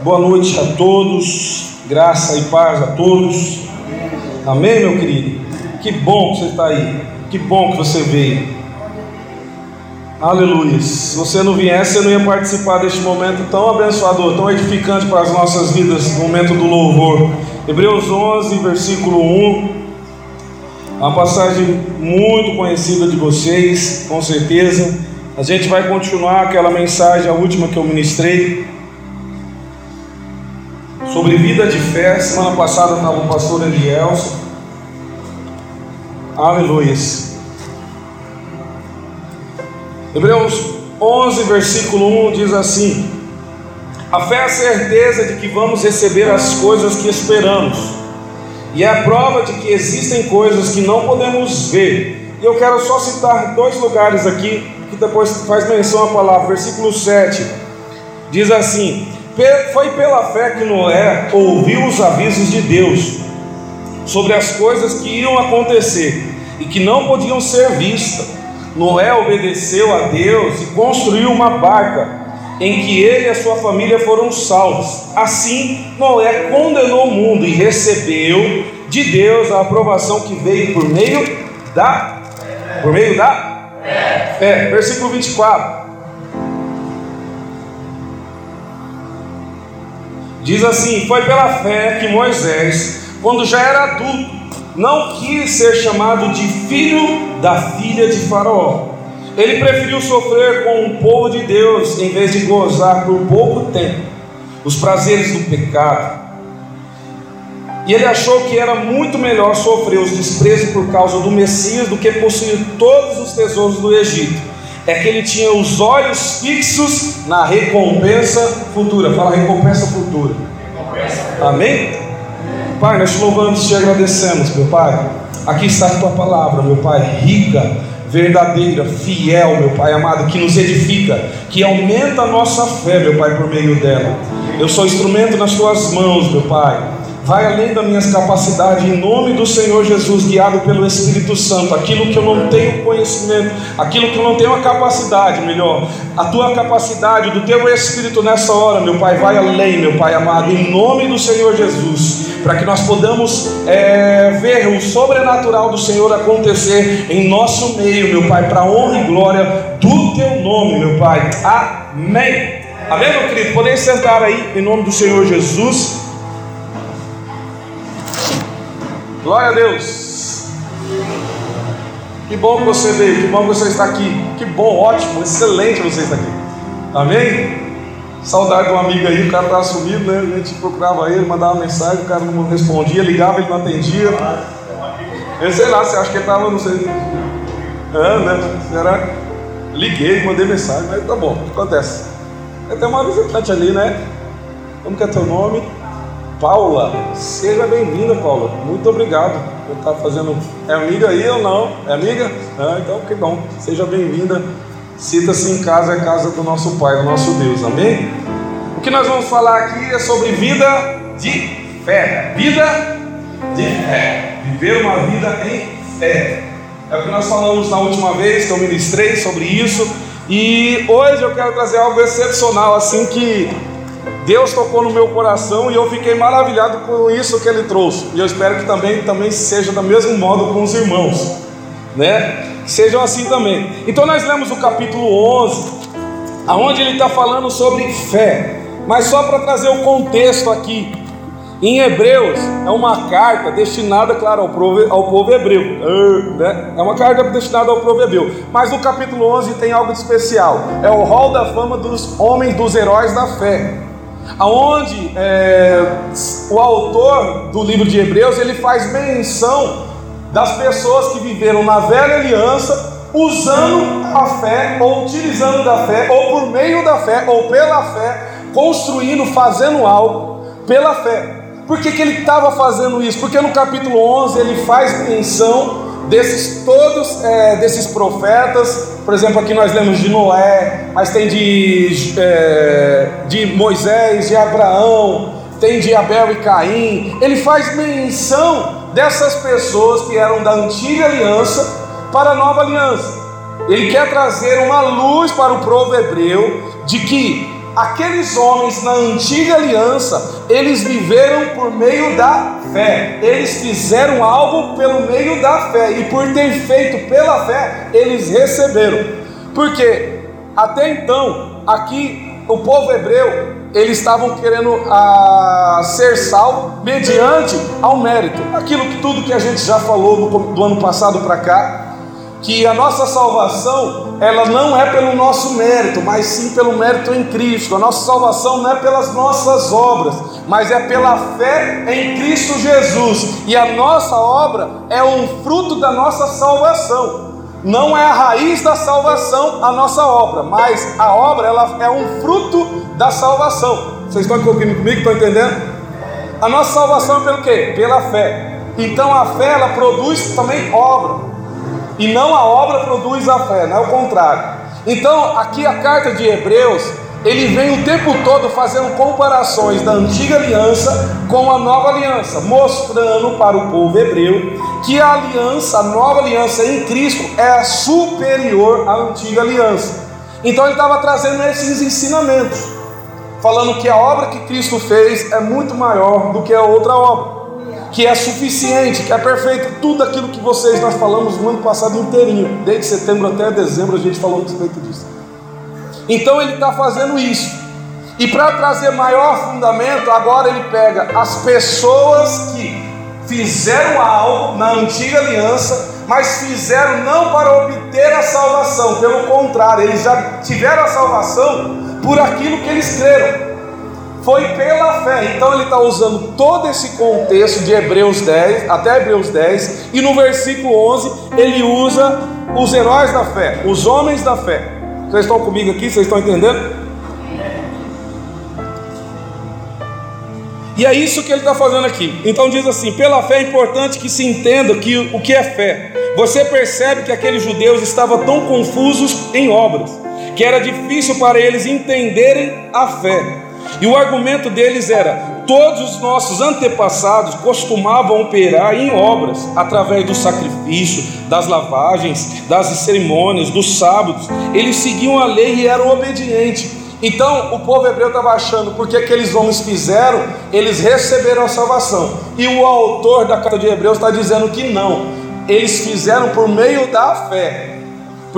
Boa noite a todos, graça e paz a todos. Amém, meu querido? Que bom que você está aí, que bom que você veio. Aleluia. Se você não viesse, você não ia participar deste momento tão abençoador, tão edificante para as nossas vidas, momento do louvor. Hebreus 11, versículo 1. Uma passagem muito conhecida de vocês, com certeza. A gente vai continuar aquela mensagem, a última que eu ministrei, sobre vida de fé. Semana passada estava o pastor Elielson. Aleluia. Hebreus 11, versículo 1 diz assim: A fé é a certeza de que vamos receber as coisas que esperamos, e é a prova de que existem coisas que não podemos ver. E eu quero só citar dois lugares aqui, que depois faz menção à palavra, versículo 7, diz assim: Foi pela fé que Noé ouviu os avisos de Deus sobre as coisas que iam acontecer e que não podiam ser vistas Noé obedeceu a Deus e construiu uma barca em que ele e a sua família foram salvos. Assim, Noé condenou o mundo e recebeu de Deus a aprovação que veio por meio da por meio da fé. Versículo 24. Diz assim: Foi pela fé que Moisés, quando já era adulto, não quis ser chamado de filho da filha de Faraó. Ele preferiu sofrer com o povo de Deus em vez de gozar por pouco tempo os prazeres do pecado. E ele achou que era muito melhor sofrer os desprezos por causa do Messias do que possuir todos os tesouros do Egito. É que ele tinha os olhos fixos na recompensa futura. Fala recompensa futura. Amém? Pai, nós te louvamos e te agradecemos, meu Pai. Aqui está a tua palavra, meu Pai, rica, verdadeira, fiel, meu Pai amado, que nos edifica, que aumenta a nossa fé, meu Pai, por meio dela. Eu sou instrumento nas tuas mãos, meu Pai vai além das minhas capacidades, em nome do Senhor Jesus, guiado pelo Espírito Santo. Aquilo que eu não tenho conhecimento, aquilo que eu não tenho a capacidade, melhor, a tua capacidade, do teu Espírito nessa hora, meu Pai, vai além, meu Pai amado, em nome do Senhor Jesus, para que nós podamos é, ver o sobrenatural do Senhor acontecer em nosso meio, meu Pai, para honra e glória do teu nome, meu Pai. Amém. Amém, meu querido? Podem sentar aí em nome do Senhor Jesus. Glória a Deus. Que bom que você veio, que bom que você está aqui. Que bom, ótimo, excelente você estar aqui. Amém? Saudade de um amigo aí, o cara estava sumido, né? A gente procurava ele, mandava mensagem, o cara não respondia, ligava, ele não atendia. Eu sei lá, você acha que ele estava, não sei. É, né? Será? Liguei, mandei mensagem, mas tá bom, acontece. Tem uma visitante ali, né? Como que é teu nome? Paula, seja bem-vinda, Paula. Muito obrigado por estar fazendo. É amiga aí ou não? É amiga? Ah, então que bom. Seja bem-vinda. Sinta-se em casa, é casa do nosso Pai, do nosso Deus. Amém? O que nós vamos falar aqui é sobre vida de fé. Vida de fé. Viver uma vida em fé. É o que nós falamos na última vez que eu ministrei sobre isso. E hoje eu quero trazer algo excepcional, assim que Deus tocou no meu coração e eu fiquei maravilhado com isso que ele trouxe. E eu espero que também, também seja do mesmo modo com os irmãos, né? Sejam assim também. Então nós lemos o capítulo 11, aonde ele está falando sobre fé. Mas só para trazer o contexto aqui, em Hebreus é uma carta destinada, claro, ao povo, ao povo hebreu, né? É uma carta destinada ao povo hebreu. Mas no capítulo 11 tem algo de especial. É o rol da fama dos homens, dos heróis da fé aonde é, o autor do livro de Hebreus ele faz menção das pessoas que viveram na velha aliança usando a fé ou utilizando da fé ou por meio da fé ou pela fé construindo, fazendo algo pela fé. Por que, que ele estava fazendo isso? Porque no capítulo 11 ele faz menção desses todos, é, desses profetas, por exemplo, aqui nós lemos de Noé, mas tem de, é, de Moisés, de Abraão, tem de Abel e Caim. Ele faz menção dessas pessoas que eram da antiga aliança para a nova aliança. Ele quer trazer uma luz para o povo hebreu de que aqueles homens na antiga aliança, eles viveram por meio da fé. Eles fizeram algo pelo meio da fé e por ter feito pela fé, eles receberam. Porque até então, aqui o povo hebreu, eles estavam querendo ah, ser salvo mediante ao mérito. Aquilo que tudo que a gente já falou do, do ano passado para cá, que a nossa salvação ela não é pelo nosso mérito, mas sim pelo mérito em Cristo. A nossa salvação não é pelas nossas obras, mas é pela fé em Cristo Jesus. E a nossa obra é um fruto da nossa salvação. Não é a raiz da salvação a nossa obra, mas a obra ela é um fruto da salvação. Vocês estão comigo? Estão entendendo? A nossa salvação é pelo quê? Pela fé. Então a fé ela produz também obra. E não a obra produz a fé, não é o contrário. Então, aqui a carta de Hebreus, ele vem o tempo todo fazendo comparações da antiga aliança com a nova aliança, mostrando para o povo hebreu que a aliança, a nova aliança em Cristo é superior à antiga aliança. Então ele estava trazendo esses ensinamentos, falando que a obra que Cristo fez é muito maior do que a outra obra que é suficiente, que é perfeito, tudo aquilo que vocês nós falamos no ano passado inteirinho, desde setembro até dezembro a gente falou a respeito disso. Então ele está fazendo isso. E para trazer maior fundamento, agora ele pega as pessoas que fizeram algo na antiga aliança, mas fizeram não para obter a salvação, pelo contrário, eles já tiveram a salvação por aquilo que eles creram foi pela fé. Então ele está usando todo esse contexto de Hebreus 10 até Hebreus 10, e no versículo 11 ele usa os heróis da fé, os homens da fé. Vocês estão comigo aqui? Vocês estão entendendo? E é isso que ele está fazendo aqui. Então diz assim: pela fé é importante que se entenda que, o que é fé. Você percebe que aqueles judeus estavam tão confusos em obras, que era difícil para eles entenderem a fé. E o argumento deles era: todos os nossos antepassados costumavam operar em obras, através do sacrifício, das lavagens, das cerimônias, dos sábados. Eles seguiam a lei e eram obedientes. Então o povo hebreu estava achando, porque aqueles homens fizeram, eles receberam a salvação. E o autor da carta de Hebreus está dizendo que não, eles fizeram por meio da fé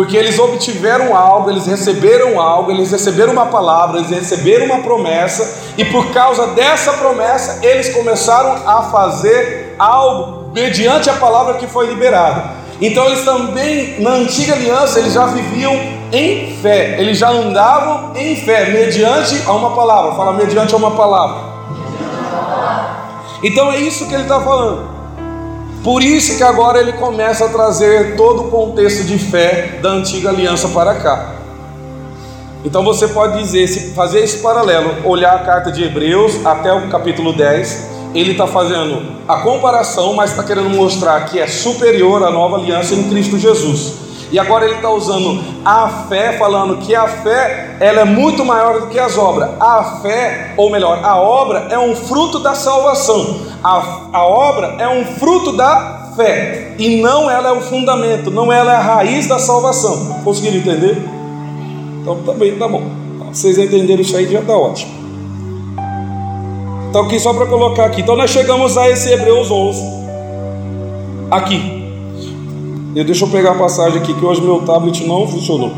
porque eles obtiveram algo, eles receberam algo, eles receberam uma palavra, eles receberam uma promessa, e por causa dessa promessa, eles começaram a fazer algo mediante a palavra que foi liberada. Então eles também, na antiga aliança, eles já viviam em fé, eles já andavam em fé, mediante a uma palavra. Fala, mediante a uma palavra. Então é isso que ele está falando. Por isso que agora ele começa a trazer todo o contexto de fé da antiga aliança para cá. Então você pode dizer, fazer esse paralelo, olhar a carta de Hebreus até o capítulo 10, ele está fazendo a comparação, mas está querendo mostrar que é superior à nova aliança em Cristo Jesus. E agora ele está usando a fé, falando que a fé ela é muito maior do que as obras. A fé, ou melhor, a obra é um fruto da salvação. A, a obra é um fruto da fé. E não ela é o fundamento, não ela é a raiz da salvação. Conseguiram entender? Então tá bem, tá bom. Vocês entenderam isso aí já está ótimo. Então aqui só para colocar aqui. Então nós chegamos a esse Hebreus 11. Aqui. Eu, deixa eu pegar a passagem aqui que hoje meu tablet não funcionou.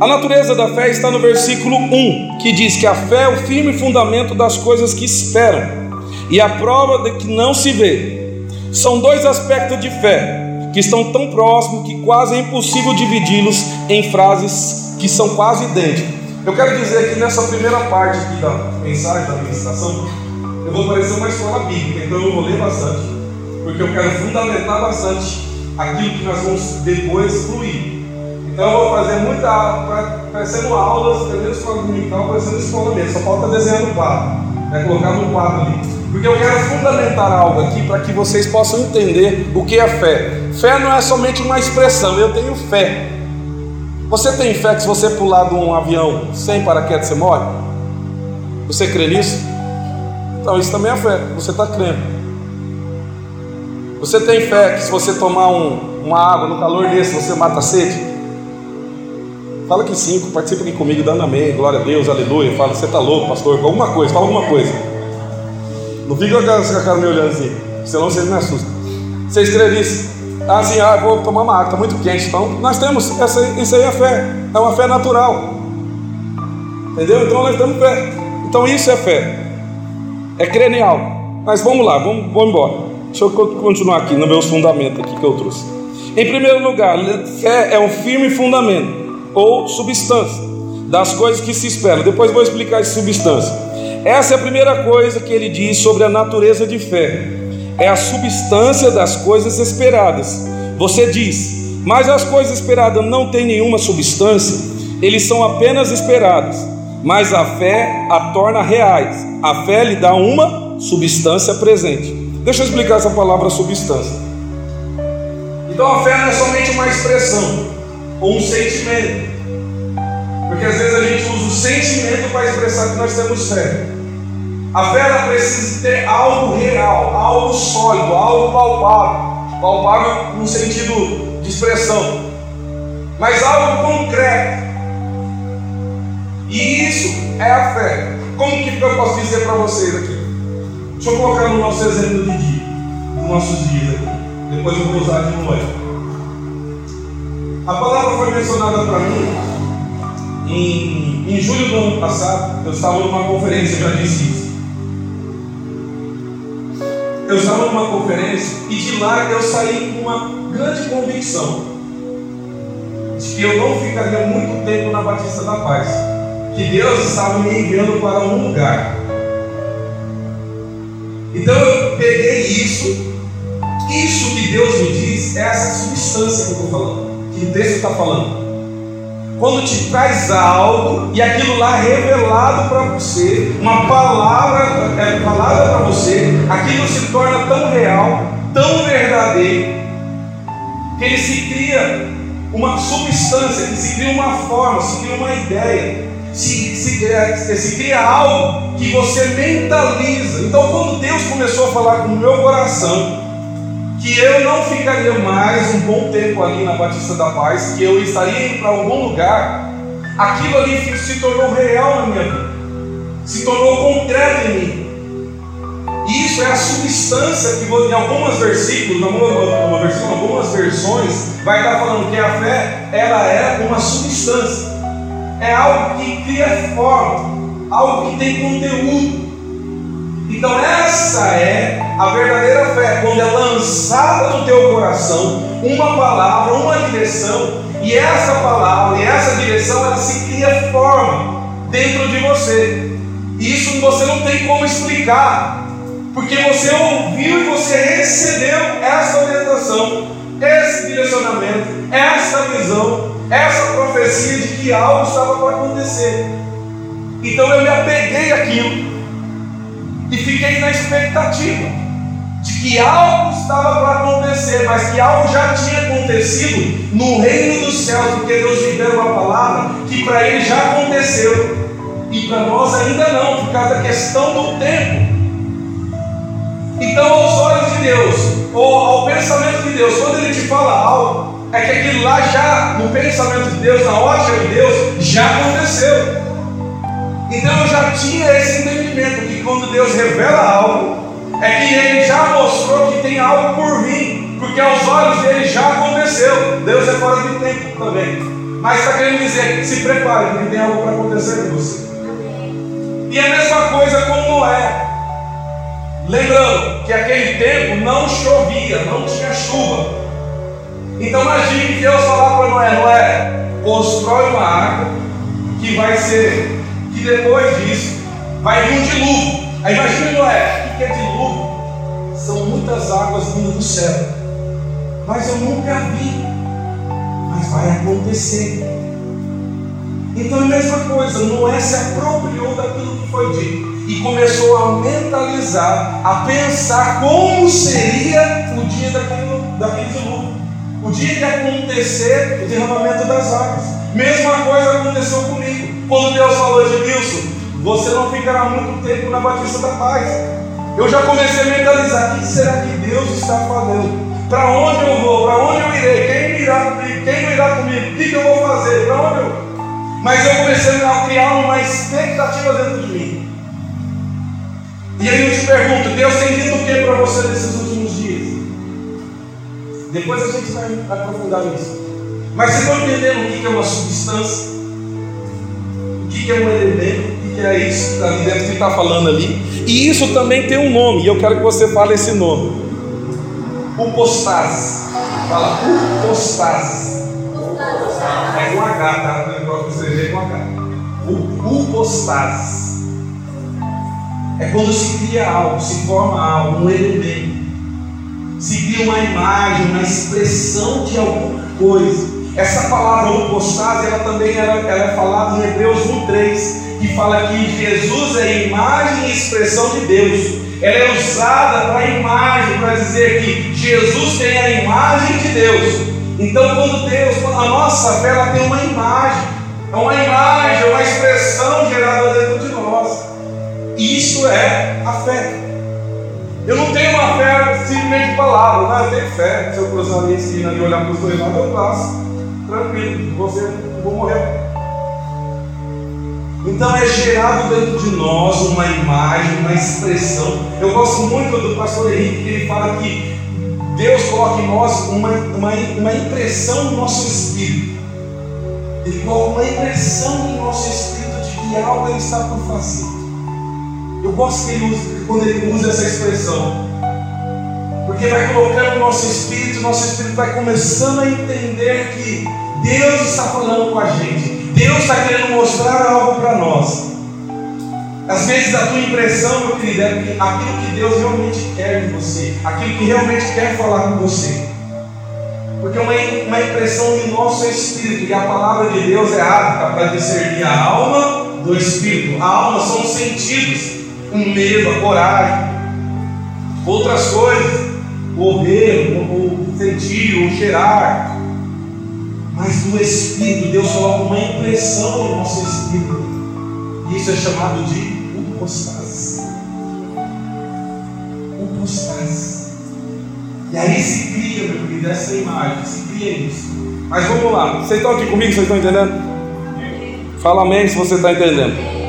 A natureza da fé está no versículo 1, que diz que a fé é o firme fundamento das coisas que esperam e a prova de que não se vê. São dois aspectos de fé que estão tão próximos que quase é impossível dividi-los em frases que são quase idênticas. Eu quero dizer que nessa primeira parte aqui da mensagem, da ministração, eu vou parecer uma escola bíblica, então eu vou ler bastante, porque eu quero fundamentar bastante aquilo que nós vamos depois fluir. Então eu vou fazer muita aula, parecendo aulas, entendeu? Escola dominical, parecendo escola mesmo, só falta desenhando quadro, né? colocar no quadro ali. Porque eu quero fundamentar algo aqui para que vocês possam entender o que é fé. Fé não é somente uma expressão, eu tenho fé. Você tem fé que se você pular de um avião sem paraquedas você morre? Você crê nisso? Então isso também é fé, você está crendo. Você tem fé que se você tomar um, uma água no calor desse, você mata a sede? Fala que sim, participa aqui comigo, dando amém, glória a Deus, aleluia. Fala, você está louco, pastor? Alguma coisa, fala alguma coisa. Não fica com a cara me olhando assim, senão vocês me assustam. Você escreve isso, assim, ah, vou tomar uma água, está muito quente. Então, nós temos, essa, isso aí é fé, é uma fé natural. Entendeu? Então, nós temos fé. Então, isso é fé, é crenial. Mas vamos lá, vamos, vamos embora. Deixa eu continuar aqui no meus fundamentos aqui que eu trouxe. Em primeiro lugar, fé é um firme fundamento ou substância das coisas que se esperam. Depois vou explicar essa substância. Essa é a primeira coisa que ele diz sobre a natureza de fé. É a substância das coisas esperadas. Você diz, mas as coisas esperadas não têm nenhuma substância, eles são apenas esperados, mas a fé a torna reais. A fé lhe dá uma substância presente. Deixa eu explicar essa palavra substância. Então a fé não é somente uma expressão ou um sentimento. Porque às vezes a gente usa o sentimento para expressar que nós temos fé. A fé ela precisa ter algo real, algo sólido, algo palpável. Palpável no sentido de expressão. Mas algo concreto. E isso é a fé. Como que eu posso dizer para vocês aqui? Deixa eu colocar no nosso exemplo de dia, nos nossos dias aqui. Depois eu vou usar de novo. A palavra foi mencionada para mim em, em julho do ano passado. Eu estava numa conferência, já disse isso. Eu estava numa conferência e de lá eu saí com uma grande convicção de que eu não ficaria muito tempo na Batista da Paz, que Deus estava me enviando para um lugar. Então eu peguei isso isso que Deus me diz é essa substância que eu estou falando, que o texto está falando. Quando te traz algo e aquilo lá revelado para você, uma palavra é falada para você, aquilo se torna tão real, tão verdadeiro, que ele se cria uma substância, que se cria uma forma, se cria uma ideia, se, se, é, se cria algo que você mentaliza. Então, quando Deus começou a falar com o meu coração, que eu não ficaria mais um bom tempo ali na Batista da Paz, que eu estaria indo para algum lugar, aquilo ali se tornou real na minha vida, se tornou concreto em mim. E isso é a substância que em algumas versículos, em algumas, algumas versões, vai estar falando que a fé ela é uma substância, é algo que cria forma, algo que tem conteúdo. Então essa é a verdadeira fé, quando é lançada no teu coração uma palavra, uma direção, e essa palavra e essa direção ela se cria forma dentro de você. E isso você não tem como explicar, porque você ouviu e você recebeu essa orientação, esse direcionamento, essa visão, essa profecia de que algo estava para acontecer. Então eu me apeguei àquilo e fiquei na expectativa de que algo estava para acontecer, mas que algo já tinha acontecido no reino dos céus, porque Deus me deu uma palavra que para ele já aconteceu e para nós ainda não, por causa da questão do tempo. Então, aos olhos de Deus, ou ao pensamento de Deus, quando Ele te fala algo, é que aquilo lá já, no pensamento de Deus, na ótica de Deus, já aconteceu. Então eu já tinha esse entendimento que quando Deus revela algo, é que Ele já mostrou que tem algo por vir, porque aos olhos dele já aconteceu. Deus é fora de tempo também. Mas está querendo dizer, se prepare, porque tem algo para acontecer com você. E a mesma coisa com Noé. Lembrando que aquele tempo não chovia, não tinha chuva. Então imagine Deus falar para Noé, Noé, constrói uma arca que vai ser que depois disso vai vir um dilúvio. Aí imagine Noé, o que é dilúvio? São muitas águas vindo do céu. Mas eu nunca vi. Mas vai acontecer. Então é a mesma coisa, Noé se apropriou daquilo que foi dito e começou a mentalizar, a pensar como seria o dia o dia que acontecer o derramamento das águas. Mesma coisa aconteceu comigo. Quando Deus falou de Wilson, você não ficará muito tempo na Batista da Paz. Eu já comecei a mentalizar: o que será que Deus está fazendo? Para onde eu vou? Para onde eu irei? Quem irá comigo? Quem irá comigo? O que, eu vou fazer? Para onde eu. Mas eu comecei a criar uma expectativa dentro de mim. E aí eu te pergunto, Deus tem dito o que para você nesses últimos? Depois a gente vai aprofundar nisso. Mas vocês estão entendendo o que é uma substância? O que é um elemento? O que é isso que está ali dentro que está falando ali? E isso também tem um nome, e eu quero que você fale esse nome. Upostase. Fala, upostase. É com H, tá? Não importa que seja com H. Upostase. É quando se cria algo, se forma algo, um elemento. Se cria uma imagem, uma expressão de alguma coisa. Essa palavra upostase, ela também ela, ela é falada em Hebreus 1,3, que fala que Jesus é imagem e expressão de Deus. Ela é usada para imagem, para dizer que Jesus tem a imagem de Deus. Então, quando Deus, a nossa fé, ela tem uma imagem, é uma imagem, uma expressão gerada dentro de nós. Isso é a fé. Eu não tenho uma fé simplesmente de palavra, não, eu tenho fé. Se eu cruzar a minha esquina e olhar para os dois lados, eu passo. Tranquilo, você vou morrer. Então é gerado dentro de nós uma imagem, uma expressão. Eu gosto muito do pastor Henrique, que ele fala que Deus coloca em nós uma, uma, uma impressão no nosso espírito. Ele coloca uma impressão no nosso espírito de que algo ele está por fazer. Eu gosto que ele usa, quando ele usa essa expressão. Porque vai colocando no nosso espírito, nosso espírito vai começando a entender que Deus está falando com a gente. Deus está querendo mostrar algo para nós. Às vezes a tua impressão, meu querido, é aquilo que Deus realmente quer de você, aquilo que realmente quer falar com você. Porque uma, uma impressão em nosso espírito, e a palavra de Deus é apta para discernir a alma do espírito. A alma são os sentidos, o medo, a coragem, outras coisas, o ver, o sentir, o cheirar, mas no Espírito, Deus coloca uma impressão no nosso Espírito. E isso é chamado de upostase. Upostase. E aí se cria, meu querido, essa imagem, se cria isso. Mas vamos lá, vocês estão aqui comigo, vocês estão entendendo? Fala amém se você está entendendo.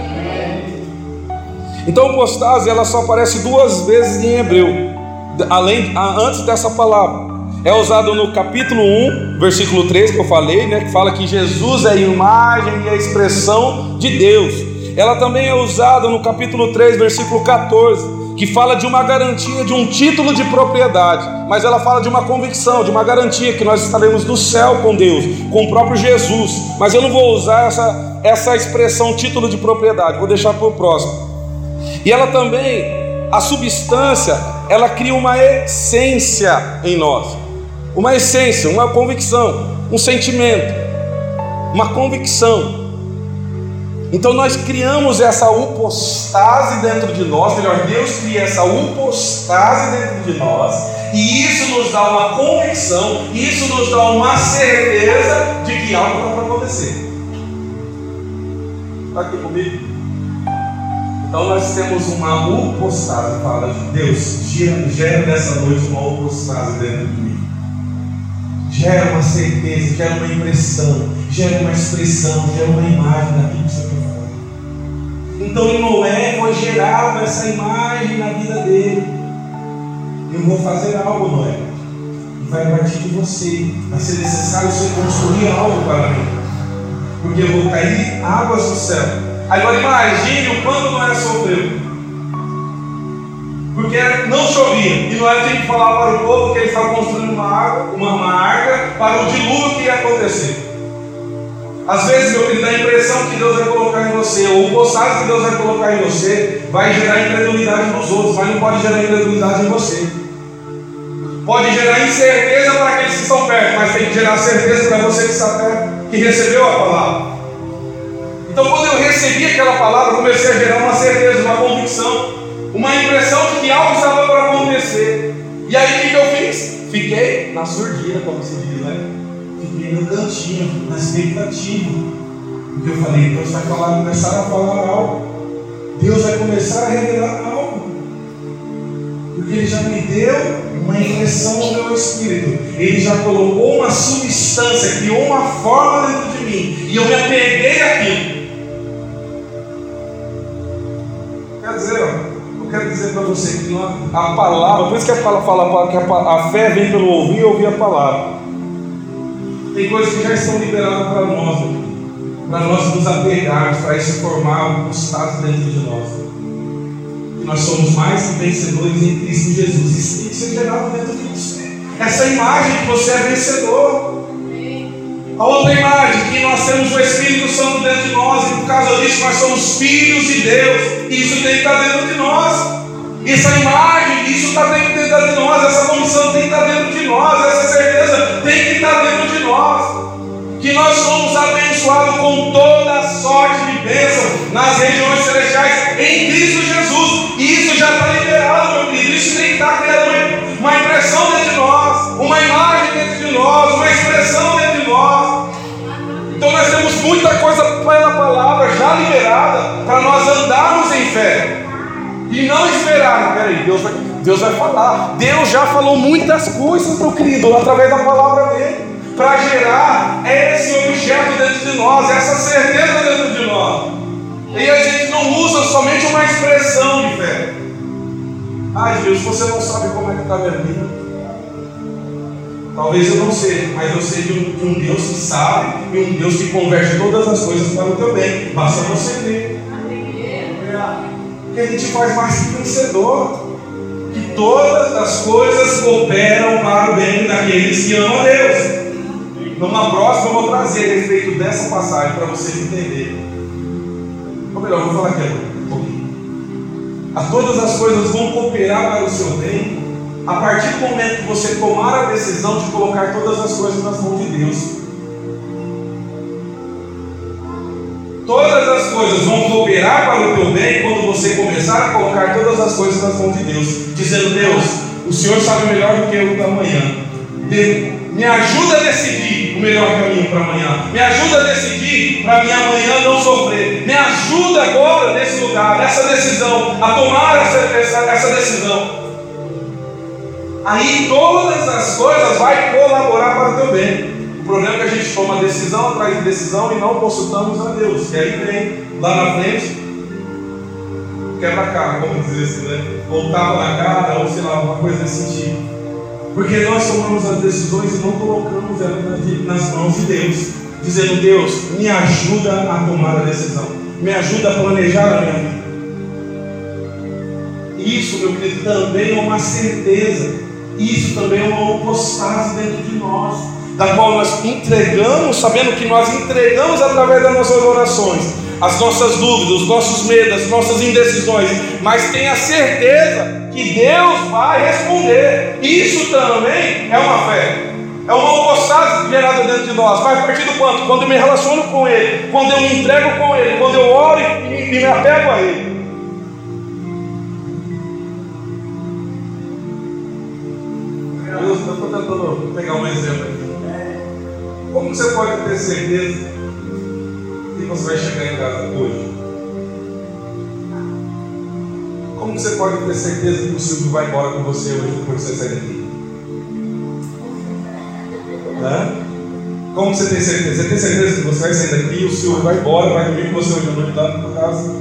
Então, upostase, ela só aparece duas vezes em hebreu, além, antes dessa palavra. É usado no capítulo 1, versículo 3 que eu falei, né, que fala que Jesus é a imagem e a expressão de Deus. Ela também é usada no capítulo 3, versículo 14, que fala de uma garantia de um título de propriedade, mas ela fala de uma convicção, de uma garantia que nós estaremos no céu com Deus, com o próprio Jesus. Mas eu não vou usar essa, essa expressão título de propriedade, vou deixar para o próximo. E ela também, a substância, ela cria uma essência em nós uma essência, uma convicção, um sentimento, uma convicção. Então nós criamos essa upostase dentro de nós, melhor, Deus cria essa upostase dentro de nós, e isso nos dá uma convicção, isso nos dá uma certeza de que algo está para acontecer. Está aqui comigo? Então nós temos uma upostase, fala de Deus, gera, nessa noite uma upostase dentro de mim gera uma certeza, gera uma impressão, gera uma expressão, gera uma imagem daquilo que você está falando. Então em Noé foi gerada essa imagem na vida dele. Eu vou fazer algo, Noé. E vai partir de você. Vai ser necessário você construir algo para mim. Porque eu vou cair águas do céu. Agora imagine o quanto Noé sofreu porque não chovia. E Noé tinha que falar para o povo que ele estava construindo uma, água, uma, uma arca para o dilúvio que ia acontecer. Às vezes, meu querido, a impressão que Deus vai colocar em você, ou o postado que Deus vai colocar em você, vai gerar incredulidade nos outros, mas não pode gerar incredulidade em você. Pode gerar incerteza para aqueles que estão perto, mas tem que gerar certeza para você que está perto, que recebeu a palavra. Então, quando eu recebi aquela palavra, comecei a gerar uma certeza, uma convicção uma impressão de que algo estava para acontecer. E aí o que, eu fiz? Fiquei na surdina, como se diz, né? Fiquei no cantinho, na expectativa. Porque eu falei, Deus vai falar, começar a falar algo. Deus vai começar a revelar algo. Porque Ele já me deu uma impressão no meu espírito. Ele já colocou uma substância, criou uma forma dentro de mim. E eu me apeguei àquilo. Quer dizer, eu quero dizer para você que a palavra, por isso que a palavra fala que a, fé vem pelo ouvir e ouvir a palavra. Tem coisas que já estão liberadas para nós, para nós nos apegarmos, para isso formar um estado dentro de nós nós somos mais que vencedores em Cristo Jesus. Isso tem que ser gerado dentro de você. Essa imagem que você é vencedor. A outra imagem, que nós temos o Espírito Santo dentro de nós, e por causa disso nós somos filhos de Deus. E isso tem que estar dentro de nós. Essa imagem, isso está dentro de nós, essa condição tem que estar dentro de nós, essa certeza tem que estar dentro de nós. Que nós somos abençoados com toda a sorte de bênção nas regiões celestiais em Cristo Jesus. E isso já está liberado, meu querido. Isso tem que estar criando uma impressão dentro de nós, uma imagem dentro de nós, uma expressão dentro de nós. Então nós temos muita coisa pela palavra já liberada para nós andarmos em fé. E não esperar, peraí, Deus vai, Deus vai falar. Deus já falou muitas coisas para o querido através da palavra dele. Para gerar esse objeto dentro de nós, essa certeza dentro de nós. E a gente não usa somente uma expressão de fé. Ai Deus, você não sabe como é que está minha vida. Talvez eu não sei, mas eu sei de um, um, Deus que sabe e um Deus que converte todas as coisas para o teu bem. Basta você ver. Que a gente faz mais que vencedor. Que todas as coisas cooperam para o bem daqueles que amam a Deus. Numa próxima eu vou trazer a respeito dessa passagem para vocês entenderem melhor, vou falar aqui um pouquinho. A todas as coisas vão cooperar para o seu bem a partir do momento que você tomar a decisão de colocar todas as coisas nas mãos de Deus. Todas as coisas vão cooperar para o teu bem quando você começar a colocar todas as coisas nas mãos de Deus, dizendo: Deus, o Senhor sabe melhor do que eu da manhã. Me ajuda a decidir o melhor caminho para amanhã. Me ajuda a decidir para minha amanhã não sofrer. Me ajuda agora nesse lugar, nessa decisão, a tomar essa, essa, essa decisão. Aí todas as coisas vai colaborar para o teu bem. O problema é que a gente toma decisão atrás de decisão e não consultamos a Deus. E aí vem lá na frente, quebra-cara, vamos dizer assim, né? Voltava na cara, ou sei lá, uma coisa nesse sentido. Porque nós tomamos as decisões e não colocamos elas nas mãos de Deus, dizendo: Deus, me ajuda a tomar a decisão, me ajuda a planejar a minha vida. Isso, meu querido, também é uma certeza, isso também é uma apostase dentro de nós, da qual nós entregamos, sabendo que nós entregamos através das nossas orações as nossas dúvidas, os nossos medos, as nossas indecisões, mas tenha certeza que Deus vai responder. Isso também é uma fé. É uma apostase gerada dentro de nós. Vai partir do quanto? Quando eu me relaciono com Ele, quando eu me entrego com Ele, quando eu oro e, e me apego a Ele. Eu estou tentando pegar um exemplo aqui. Como você pode ter certeza que você vai chegar em casa hoje? Como você pode ter certeza que o Silvio vai embora com você hoje depois que você sair daqui? Como você tem certeza? Você tem certeza que você vai sair daqui, o Silvio vai embora, vai dormir com você hoje à noite lá sua casa?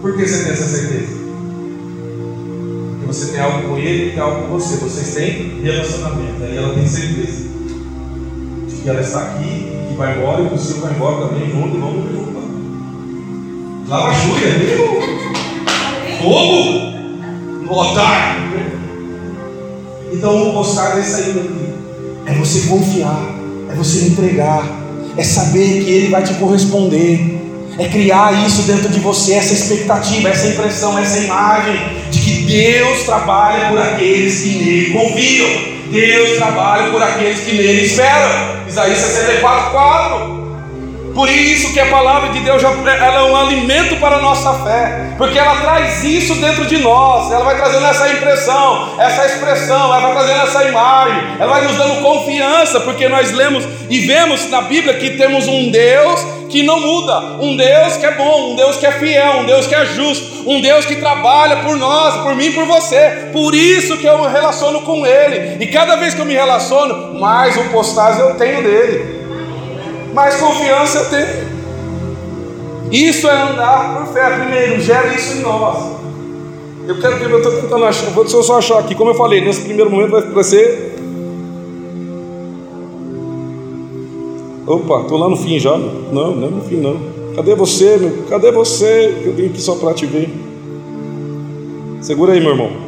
Por que você tem essa certeza? Você tem algo com ele tem algo com você. Vocês têm relacionamento. Aí ela tem certeza de que ela está aqui que vai embora e o Silvio vai embora também junto vamos junto. Lá a Júlia, viu? Fogo no. Então o postar é sair daqui. É você confiar, é você entregar, é saber que Ele vai te corresponder. É criar isso dentro de você, essa expectativa, essa impressão, essa imagem de Deus trabalha por aqueles que nele confiam. Deus trabalha por aqueles que nele esperam. Isaías 64, 4. Por isso que a palavra de Deus ela é um alimento para a nossa fé, porque ela traz isso dentro de nós, ela vai trazendo essa impressão, essa expressão, ela vai trazendo essa imagem, ela vai nos dando confiança, porque nós lemos e vemos na Bíblia que temos um Deus que não muda, um Deus que é bom, um Deus que é fiel, um Deus que é justo, um Deus que trabalha por nós, por mim, por você. Por isso que eu me relaciono com Ele, e cada vez que eu me relaciono, mais um postais eu tenho dele mais confiança eu tenho. Isso é andar por fé. Primeiro, gera isso em nós. Eu quero que eu estou tentando achar, vou só achar aqui, como eu falei, nesse primeiro momento vai ser. Opa, estou lá no fim já. Não, não é no fim não. Cadê você, meu? Cadê você? Eu vim aqui só para te ver. Segura aí, meu irmão.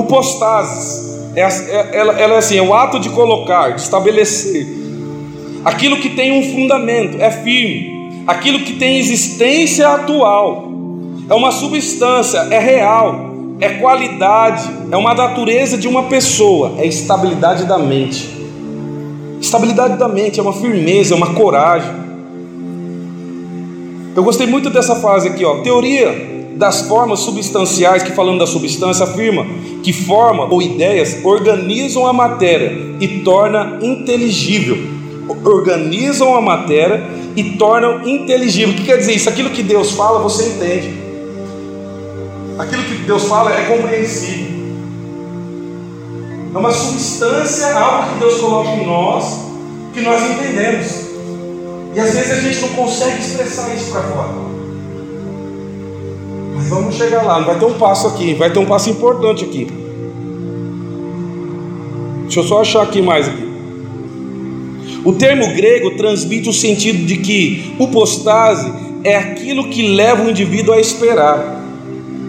O postases, é, é, ela, ela é assim, é o ato de colocar, de estabelecer. Aquilo que tem um fundamento, é firme. Aquilo que tem existência atual. É uma substância, é real, é qualidade, é uma natureza de uma pessoa, é estabilidade da mente. Estabilidade da mente é uma firmeza, é uma coragem. Eu gostei muito dessa frase aqui, ó. Teoria das formas substanciais, que falando da substância, afirma que forma ou ideias organizam a matéria e torna inteligível. Organizam a matéria e tornam inteligível. O que quer dizer isso? Aquilo que Deus fala, você entende. Aquilo que Deus fala é compreensível. É uma substância, algo que Deus coloca em nós, que nós entendemos. E às vezes a gente não consegue expressar isso para fora. Vamos chegar lá, vai ter um passo aqui, vai ter um passo importante aqui. Deixa eu só achar aqui mais aqui. O termo grego transmite o sentido de que upostase é aquilo que leva o indivíduo a esperar.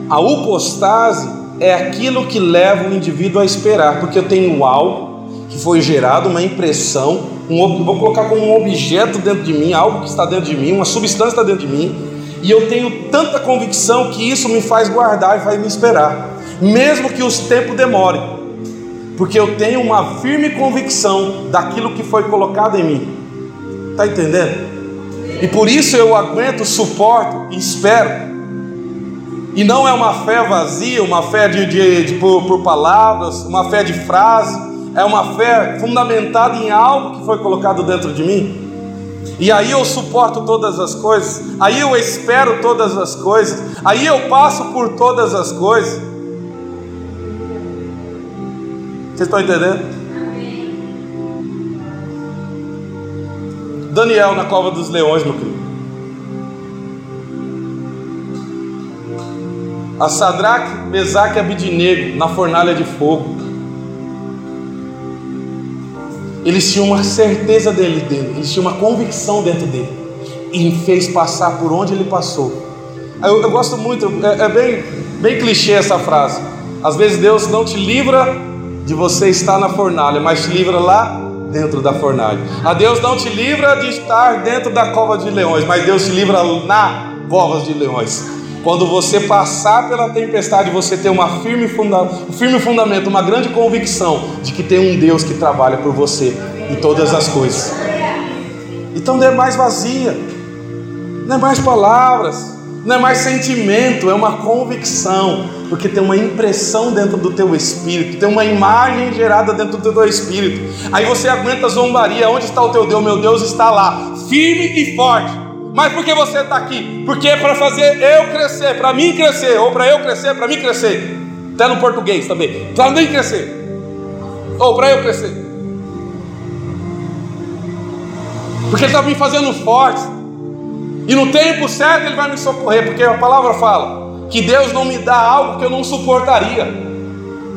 A upostase é aquilo que leva o indivíduo a esperar, porque eu tenho algo que foi gerado, uma impressão, um, vou colocar como um objeto dentro de mim, algo que está dentro de mim, uma substância está dentro de mim, e eu tenho tanta convicção que isso me faz guardar e faz me esperar, mesmo que os tempos demorem, porque eu tenho uma firme convicção daquilo que foi colocado em mim. Está entendendo? E por isso eu aguento, suporto e espero. E não é uma fé vazia, uma fé de, de, de por, por palavras, uma fé de frase, é uma fé fundamentada em algo que foi colocado dentro de mim. E aí eu suporto todas as coisas, aí eu espero todas as coisas, aí eu passo por todas as coisas. Vocês estão entendendo? Daniel na cova dos leões, meu querido. A Sadraque, Mesaque e Abidinego na fornalha de fogo. Eles tinham uma certeza dele dentro, eles tinham uma convicção dentro dele, e fez passar por onde ele passou. Eu, eu gosto muito, é, é bem, bem clichê essa frase. Às vezes Deus não te livra de você estar na fornalha, mas te livra lá dentro da fornalha. A Deus não te livra de estar dentro da cova de leões, mas Deus te livra na cova de leões. Quando você passar pela tempestade, você tem uma firme funda um firme fundamento, uma grande convicção de que tem um Deus que trabalha por você em todas as coisas. Então não é mais vazia, não é mais palavras, não é mais sentimento, é uma convicção, porque tem uma impressão dentro do teu espírito, tem uma imagem gerada dentro do teu espírito. Aí você aguenta a zombaria, onde está o teu Deus? Meu Deus está lá, firme e forte mas por que você está aqui? Porque é para fazer eu crescer, para mim crescer, ou para eu crescer, para mim crescer. Até no português também. Para mim crescer. Ou para eu crescer. Porque Ele está me fazendo forte. E no tempo certo Ele vai me socorrer. Porque a palavra fala que Deus não me dá algo que eu não suportaria.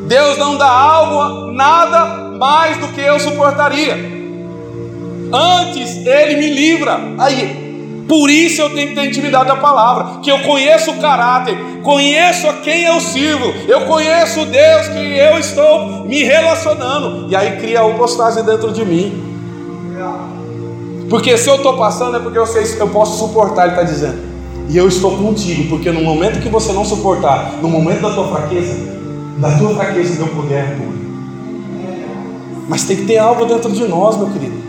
Deus não dá algo, nada mais do que eu suportaria. Antes Ele me livra. Aí, por isso eu tenho que ter intimidade da palavra, que eu conheço o caráter, conheço a quem eu sirvo, eu conheço o Deus que eu estou me relacionando. E aí cria uma postagem dentro de mim. Porque se eu estou passando é porque eu, sei, eu posso suportar, ele está dizendo. E eu estou contigo, porque no momento que você não suportar, no momento da tua fraqueza, da tua fraqueza, meu poder é. Mas tem que ter algo dentro de nós, meu querido.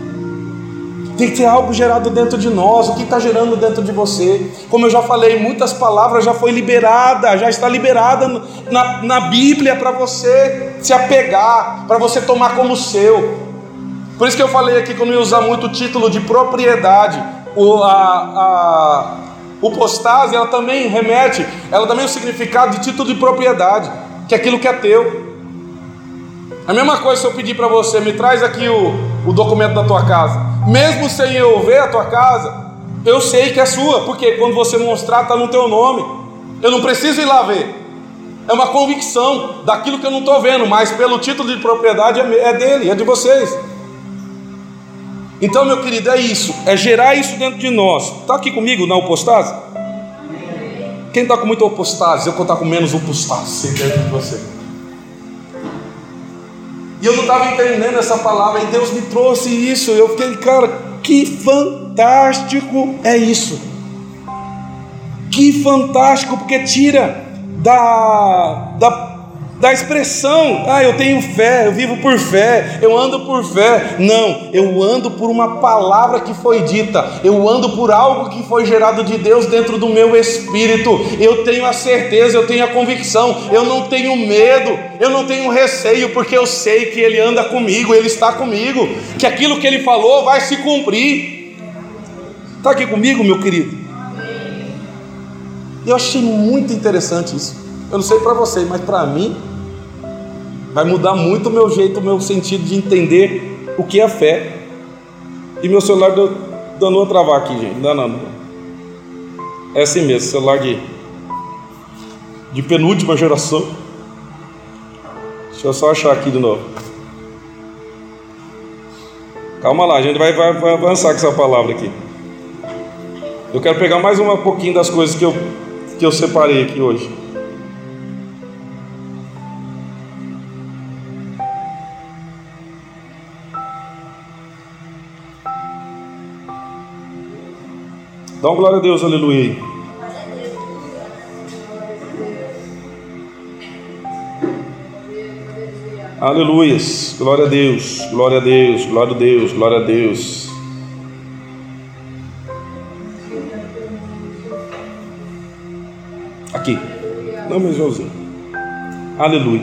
Tem que ter algo gerado dentro de nós. O que está gerando dentro de você? Como eu já falei, muitas palavras já foi liberada, já está liberada na, na Bíblia para você se apegar, para você tomar como seu. Por isso que eu falei aqui que eu não ia usar muito o título de propriedade. O, a, a, o postase, ela também remete, ela também é o significado de título de propriedade, que é aquilo que é teu. A mesma coisa se eu pedir para você, me traz aqui o, o documento da tua casa. Mesmo sem eu ver a tua casa, eu sei que é sua, porque quando você mostrar, está no teu nome. Eu não preciso ir lá ver. É uma convicção daquilo que eu não estou vendo, mas pelo título de propriedade é, é dele, é de vocês. Então, meu querido, é isso, é gerar isso dentro de nós. Está aqui comigo na opostase? Quem está com muita opostase? Eu vou estar com menos opostase dentro de você. E eu não estava entendendo essa palavra, e Deus me trouxe isso. Eu fiquei, cara, que fantástico é isso. Que fantástico, porque tira da, da da expressão, ah, eu tenho fé, eu vivo por fé, eu ando por fé. Não, eu ando por uma palavra que foi dita, eu ando por algo que foi gerado de Deus dentro do meu espírito. Eu tenho a certeza, eu tenho a convicção, eu não tenho medo, eu não tenho receio, porque eu sei que Ele anda comigo, Ele está comigo, que aquilo que Ele falou vai se cumprir. Está aqui comigo, meu querido? Eu achei muito interessante isso. Eu não sei para você, mas para mim vai mudar muito o meu jeito, o meu sentido de entender o que é fé. E meu celular deu, dando a travar aqui, gente. Não. É assim mesmo, celular de, de penúltima geração. Deixa eu só achar aqui de novo. Calma lá, a gente vai, vai, vai avançar com essa palavra aqui. Eu quero pegar mais um pouquinho das coisas que eu, que eu separei aqui hoje. Dá glória a Deus, aleluia. Aleluias, glória a Deus, glória a Deus, glória a Deus, glória a Deus. Aqui, não meu Joãozinho. Aleluia.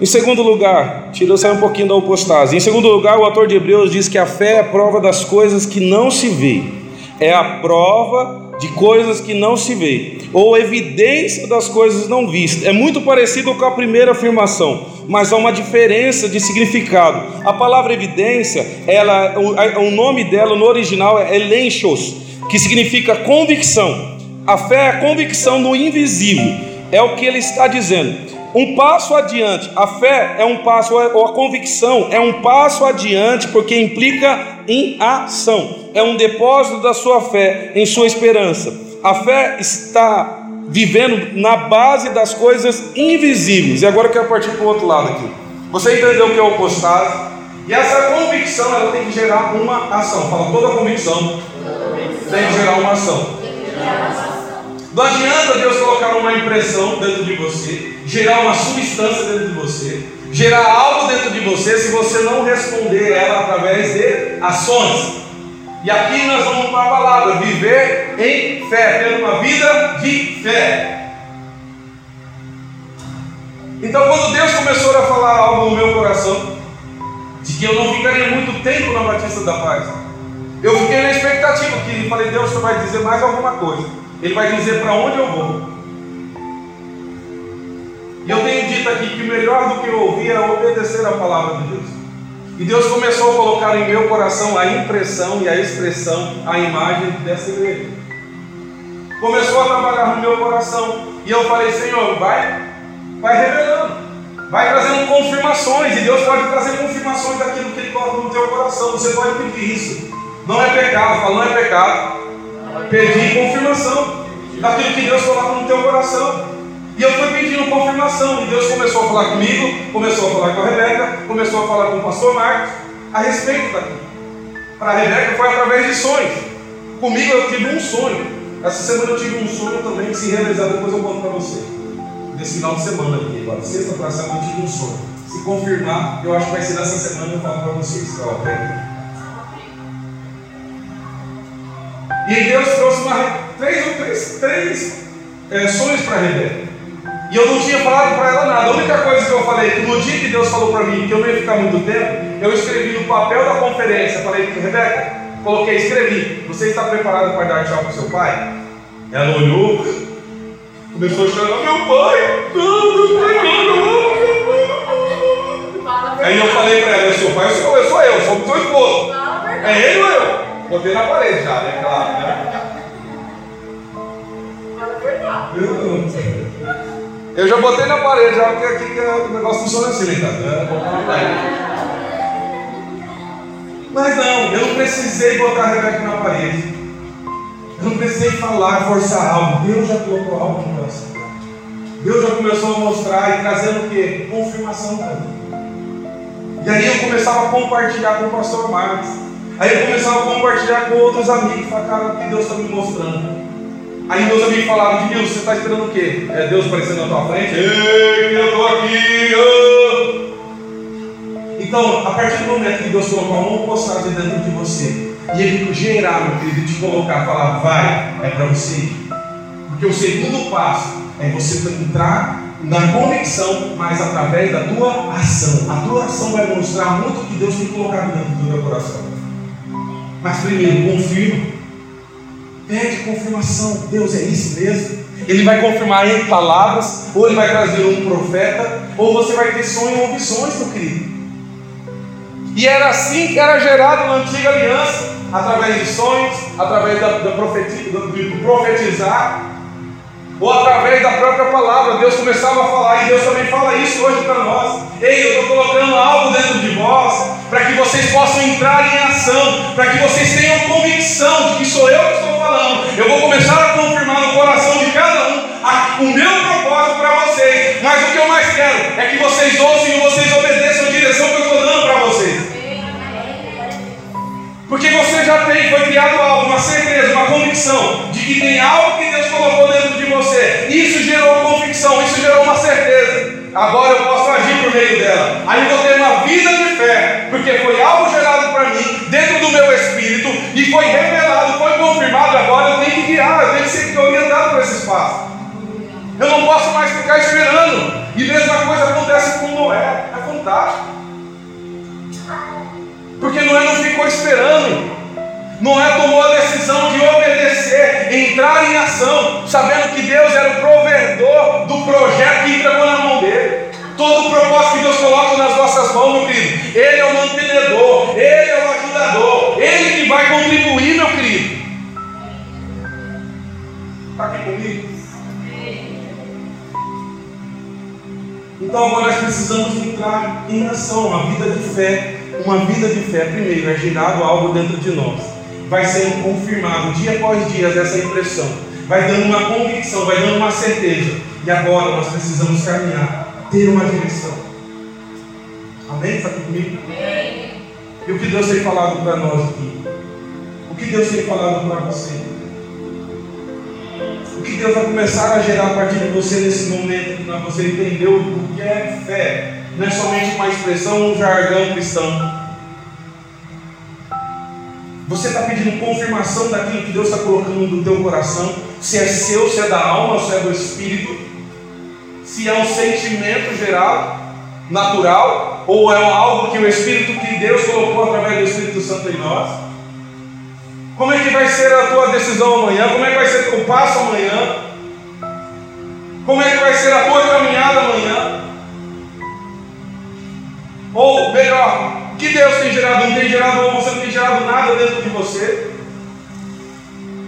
Em segundo lugar, tira sai um pouquinho da opostase. Em segundo lugar, o autor de Hebreus diz que a fé é a prova das coisas que não se vê é a prova de coisas que não se vê, ou evidência das coisas não vistas. É muito parecido com a primeira afirmação, mas há uma diferença de significado. A palavra evidência, ela, o, nome dela no original é elenchos, que significa convicção. A fé é a convicção no invisível, é o que ele está dizendo. Um passo adiante, a fé é um passo, ou a convicção é um passo adiante, porque implica em ação, é um depósito da sua fé em sua esperança. A fé está vivendo na base das coisas invisíveis. E agora eu quero partir para o outro lado aqui. Você entendeu o que é o postado? E essa convicção ela tem que gerar uma ação. Fala, toda convicção tem que gerar uma ação. Não adianta Deus colocar uma impressão dentro de você, gerar uma substância dentro de você, gerar algo dentro de você se você não responder ela através de ações. E aqui nós vamos para a palavra: viver em fé, ter uma vida de fé. Então, quando Deus começou a falar algo no meu coração, de que eu não ficaria muito tempo na Batista da Paz, eu fiquei na expectativa que falei: Deus, você vai dizer mais alguma coisa. Ele vai dizer para onde eu vou. E eu tenho dito aqui que melhor do que ouvir é obedecer a palavra de Deus. E Deus começou a colocar em meu coração a impressão e a expressão, a imagem dessa igreja. Começou a trabalhar no meu coração. E eu falei, Senhor, vai, vai revelando, vai trazendo confirmações. E Deus pode trazer confirmações daquilo que Ele coloca no teu coração. Você pode pedir isso. Não é pecado, fala, não é pecado. Pedir confirmação daquilo que Deus coloca no teu coração. E eu fui pedindo confirmação. E Deus começou a falar comigo, começou a falar com a Rebeca, começou a falar com o pastor Marcos a respeito daquilo. Para a Rebeca foi através de sonhos. Comigo eu tive um sonho. Essa semana eu tive um sonho também que se realizar, depois eu conto para você. Nesse final de semana aqui, agora, sexta para sábado, eu tive um sonho. Se confirmar, eu acho que vai ser nessa semana eu falo para vocês. Ok? E Deus trouxe uma, três, três, três é, sonhos para Rebeca. E eu não tinha falado para ela nada. A única coisa que eu falei, no dia que Deus falou para mim que eu não ia ficar muito tempo, eu escrevi no papel da conferência. Falei, Rebeca, coloquei, escrevi. Você está preparado para dar tchau para seu pai? Ela olhou, começou a chorar, meu pai, não, meu pai, não. Aí eu falei para ela, eu sou pai, eu sou eu, sou eu, sou seu esposo. É ele ou eu? Botei na parede já, né? Claro, né? Eu já botei na parede, já, porque aqui que o negócio funciona assim, né? Mas não, eu não precisei botar a Rebeca na parede. Eu não precisei falar, forçar algo. Deus já colocou algo no coração. Deus já começou a mostrar e trazendo o quê? Confirmação para mim. E aí eu começava a compartilhar com o pastor Marcos. Aí eu começava a compartilhar com outros amigos. Falei, cara, o que Deus está me mostrando? Aí meus amigos falavam, de Deus, você está esperando o quê? É Deus aparecendo na tua frente? Ei, eu estou aqui! Oh. Então, a partir do momento que Deus colocar uma postagem dentro de você, e Ele gerar, meu querido, te colocar, falar, vai, é para você. Porque o segundo passo é você entrar na convicção, mas através da tua ação. A tua ação vai mostrar muito o que Deus tem colocado dentro do teu coração. Mas primeiro, confirma. Pede confirmação. Deus é isso mesmo? Ele vai confirmar em palavras, ou ele vai trazer um profeta, ou você vai ter sonhos ou visões, meu querido. E era assim que era gerado na antiga aliança, através de sonhos, através da, da profetia, do, do profetizar, ou através da própria palavra, Deus começava a falar, e Deus também fala isso hoje para nós. Ei, eu estou colocando algo dentro de vós, para que vocês possam entrar em ação, para que vocês tenham convicção de que sou eu que estou falando. Eu vou começar a confirmar no coração de cada um o meu propósito para vocês, mas o que eu mais quero é que vocês ouçam e vocês obedeçam a direção que eu estou dando para vocês. Porque você já tem, foi criado algo, uma certeza, uma convicção de que tem algo que Deus colocou dentro. Isso gerou convicção, isso gerou uma certeza. Agora eu posso agir por meio dela. Aí eu ter uma vida de fé, porque foi algo gerado para mim, dentro do meu espírito, e foi revelado, foi confirmado. Agora eu tenho que guiar, eu tenho que ser orientado por esse espaço. Eu não posso mais ficar esperando. E mesma coisa acontece com Noé. É fantástico. Porque Noé não ficou esperando. Noé tomou a decisão de obedecer, entrar em ação, sabendo que Deus era o provedor do projeto que entregou na mão dele. Todo o propósito que Deus coloca nas nossas mãos, meu querido, Ele é o mantenedor, Ele é o ajudador, Ele que vai contribuir, meu querido. Está aqui comigo? Então agora nós precisamos entrar em ação, uma vida de fé uma vida de fé, primeiro, é gerado algo dentro de nós. Vai sendo confirmado dia após dia essa impressão. Vai dando uma convicção, vai dando uma certeza. E agora nós precisamos caminhar, ter uma direção. Amém? Está aqui comigo? Amém. E o que Deus tem falado para nós aqui? O que Deus tem falado para você? O que Deus vai começar a gerar a partir de você nesse momento, para você entender o que é fé, não é somente uma expressão, um jargão cristão. Você está pedindo confirmação daquilo que Deus está colocando no teu coração, se é seu, se é da alma, se é do espírito, se é um sentimento geral, natural, ou é algo que o Espírito que Deus colocou através do Espírito Santo em nós. Como é que vai ser a tua decisão amanhã? Como é que vai ser o passo amanhã? Como é que vai ser a tua caminhada amanhã? Ou melhor, que Deus tem gerado, não tem gerado, ou você não tem gerado nada dentro de você.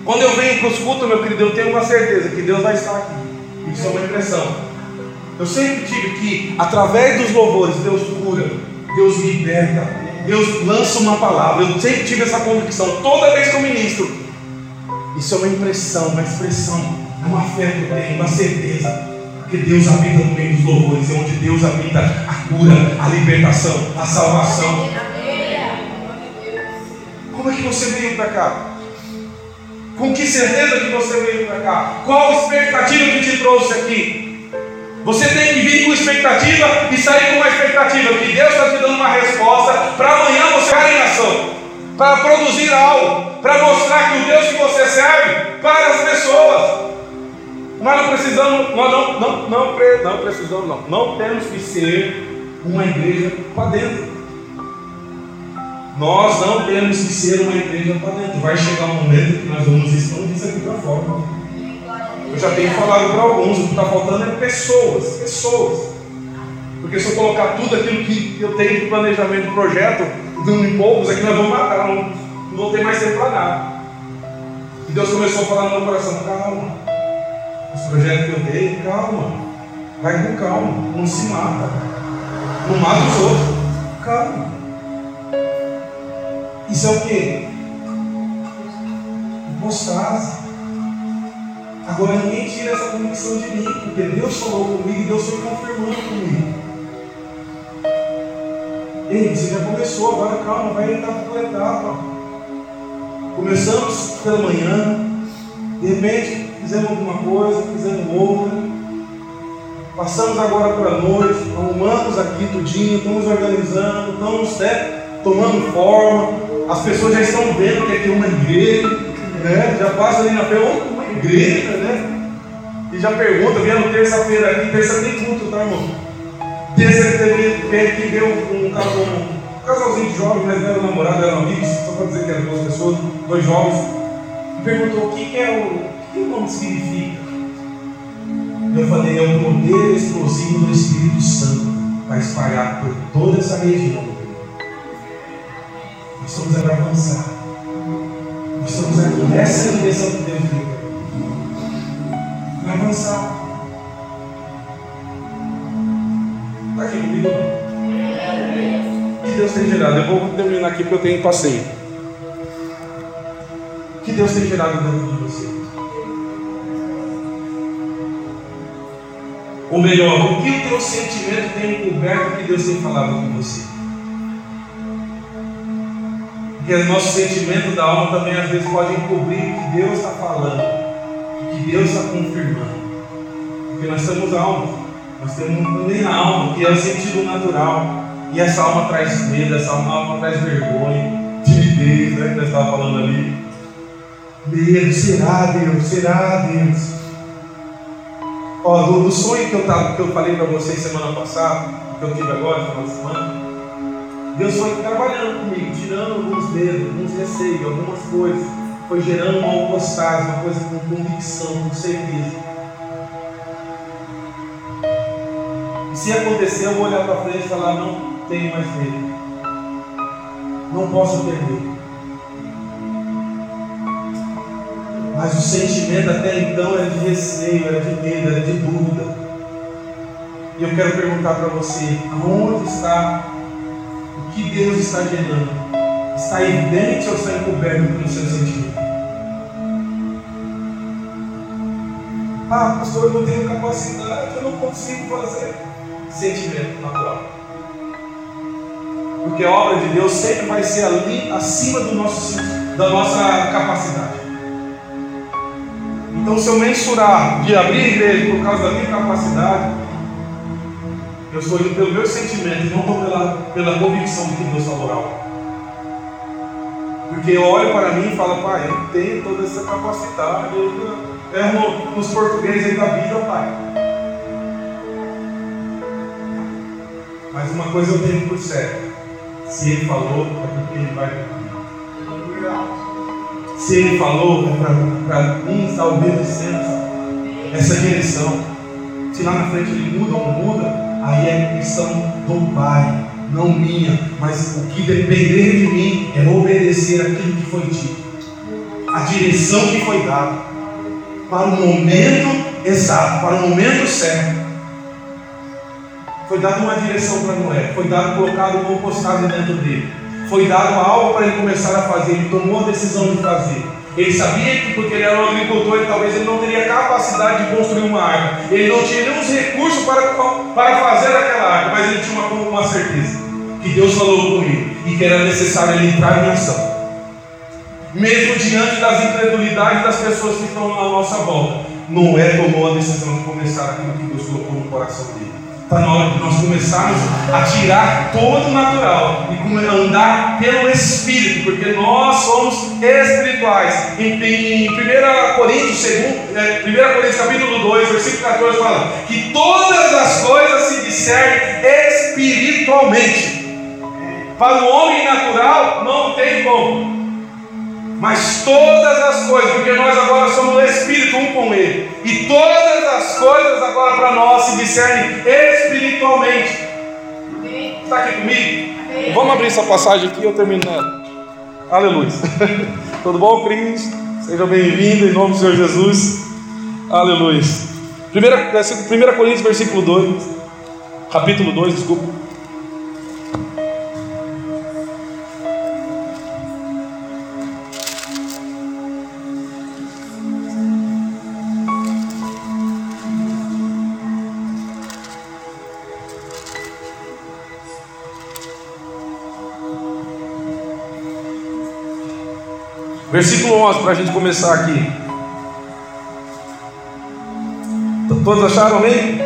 Quando eu venho para os cultos, meu querido, eu tenho uma certeza que Deus vai estar aqui. Isso é uma impressão. Eu sempre tive que, através dos louvores, Deus cura, Deus liberta, Deus lança uma palavra. Eu sempre tive essa convicção, toda vez que eu ministro. Isso é uma impressão, uma expressão, é uma fé que eu tenho, uma certeza. Porque Deus habita no meio dos louvores, é onde Deus habita cura, a libertação, a salvação. Como é que você veio para cá? Com que certeza que você veio para cá? Qual a expectativa que te trouxe aqui? Você tem que vir com expectativa e sair com uma expectativa, que Deus está te dando uma resposta para amanhã você ficar em ação, para produzir algo, para mostrar que o Deus que você serve para as pessoas. Nós não precisamos, nós não, não, não, não precisamos, não, não temos que ser uma igreja para dentro. Nós não temos que ser uma igreja para dentro. Vai chegar um momento que nós vamos expandir isso aqui para fora. Eu já tenho falado para alguns, o que está faltando é pessoas, pessoas. Porque se eu colocar tudo aquilo que eu tenho de planejamento de projeto, dando em poucos, aqui nós vamos matar, não, não vou ter mais tempo para nada. E Deus começou a falar no meu coração, calma. Os projetos que eu dei, calma. Vai com calma, não se mata. Não mata os outros. Calma. Isso é o que? Apostase. Agora ninguém tira essa convicção de mim, porque Deus falou comigo e Deus foi confirmando comigo. Ei, você já começou, agora calma, vai etapa por etapa. Começamos pela manhã, de repente fizemos alguma coisa, fizemos outra. Passamos agora para a noite, arrumamos aqui tudinho, estamos organizando, estamos né, tomando forma, as pessoas já estão vendo que aqui é uma igreja, né? já passa ali na frente, uma igreja, né? E já pergunta, vendo terça-feira aqui, terça tem culto, tá irmão? Terça teve, teve que ver um, um, um, casalzinho de jovens, mas não era namorado, eram amigos, só para dizer que eram duas pessoas, dois jovens, perguntou o que, que é o, o que o nome significa. Eu falei, é o poder explosivo do Espírito Santo para espalhar por toda essa região estamos a avançar. Nós estamos aqui nessa direção que Deus deu. Avançar. Está aqui comigo? Que Deus tem gerado? Eu vou terminar aqui porque eu tenho passeio. Que Deus tem gerado dentro de você? Ou melhor, o que o teu sentimento tem encoberto que Deus tem falado com você? Porque o nosso sentimento da alma também às vezes pode encobrir o que Deus está falando, o que Deus está confirmando. Porque nós temos alma, nós temos também a alma, que é o sentido natural. E essa alma traz medo, essa alma traz vergonha, timidez, né? Que nós estávamos falando ali. Medo, será Deus, será Deus. Ó, do, do sonho que eu, tava, que eu falei para vocês semana passada, que eu tive agora, final de semana, Deus foi trabalhando comigo, tirando alguns medos, alguns receios, algumas coisas. Foi gerando uma postagem, uma coisa com convicção, com certeza. E se acontecer, eu vou olhar para frente e falar: não tenho mais medo. Não posso ter Mas o sentimento até então era de receio, era de medo, era de dúvida. E eu quero perguntar para você: aonde está que Deus está gerando está evidente ou está encoberto pelo seu sentimento? Ah, pastor, eu não tenho capacidade, eu não consigo fazer. Sentimento natural. Porque a obra de Deus sempre vai ser ali acima do nosso, da nossa capacidade. Então, se eu mensurar de abrir a igreja por causa da minha capacidade, eu estou indo pelo meu sentimento, não pela, pela convicção de que Deus falou algo. Porque eu olho para mim e falo, pai, eu tenho toda essa capacidade. Erro nos portugueses da vida, pai. Mas uma coisa eu tenho por certo. Se ele falou, é porque ele vai Se ele falou, é para mim estar obedecendo essa direção. Se lá na frente ele muda ou muda, aí é questão do Pai, não minha, mas o que depender de mim é obedecer aquilo que foi dito, a direção que foi dada, para o momento exato, para o momento certo. Foi dada uma direção para Noé, foi dado colocado uma postagem dentro dele, foi dado algo para ele começar a fazer, ele tomou a decisão de fazer. Ele sabia que porque ele era um agricultor, talvez ele não teria capacidade de construir uma arca. Ele não tinha nenhum recursos para, para fazer aquela arca, mas ele tinha uma, uma certeza que Deus falou com ele e que era necessário ele entrar em ação. Mesmo diante das incredulidades das pessoas que estão à nossa volta, Noé tomou a decisão de começar aquilo que Deus colocou no coração dele. Está na hora de nós começarmos a tirar todo o natural e andar pelo Espírito, porque nós somos espirituais. Em, em 1 Coríntios, segundo, é, 1 Coríntios capítulo 2, versículo 14, fala que todas as coisas se discernem espiritualmente. Para o homem natural não tem como. Mas todas as coisas, porque nós agora somos o Espírito um com Ele, e todas as coisas agora para nós se discernem espiritualmente. Está aqui comigo? Vamos abrir essa passagem aqui e eu termino nela. Aleluia. Tudo bom, Cris? Seja bem-vindo em nome do Senhor Jesus. Aleluia. 1 Coríntios, versículo 2. Capítulo 2, desculpa. Versículo 11, para a gente começar aqui. Todos acharam amém?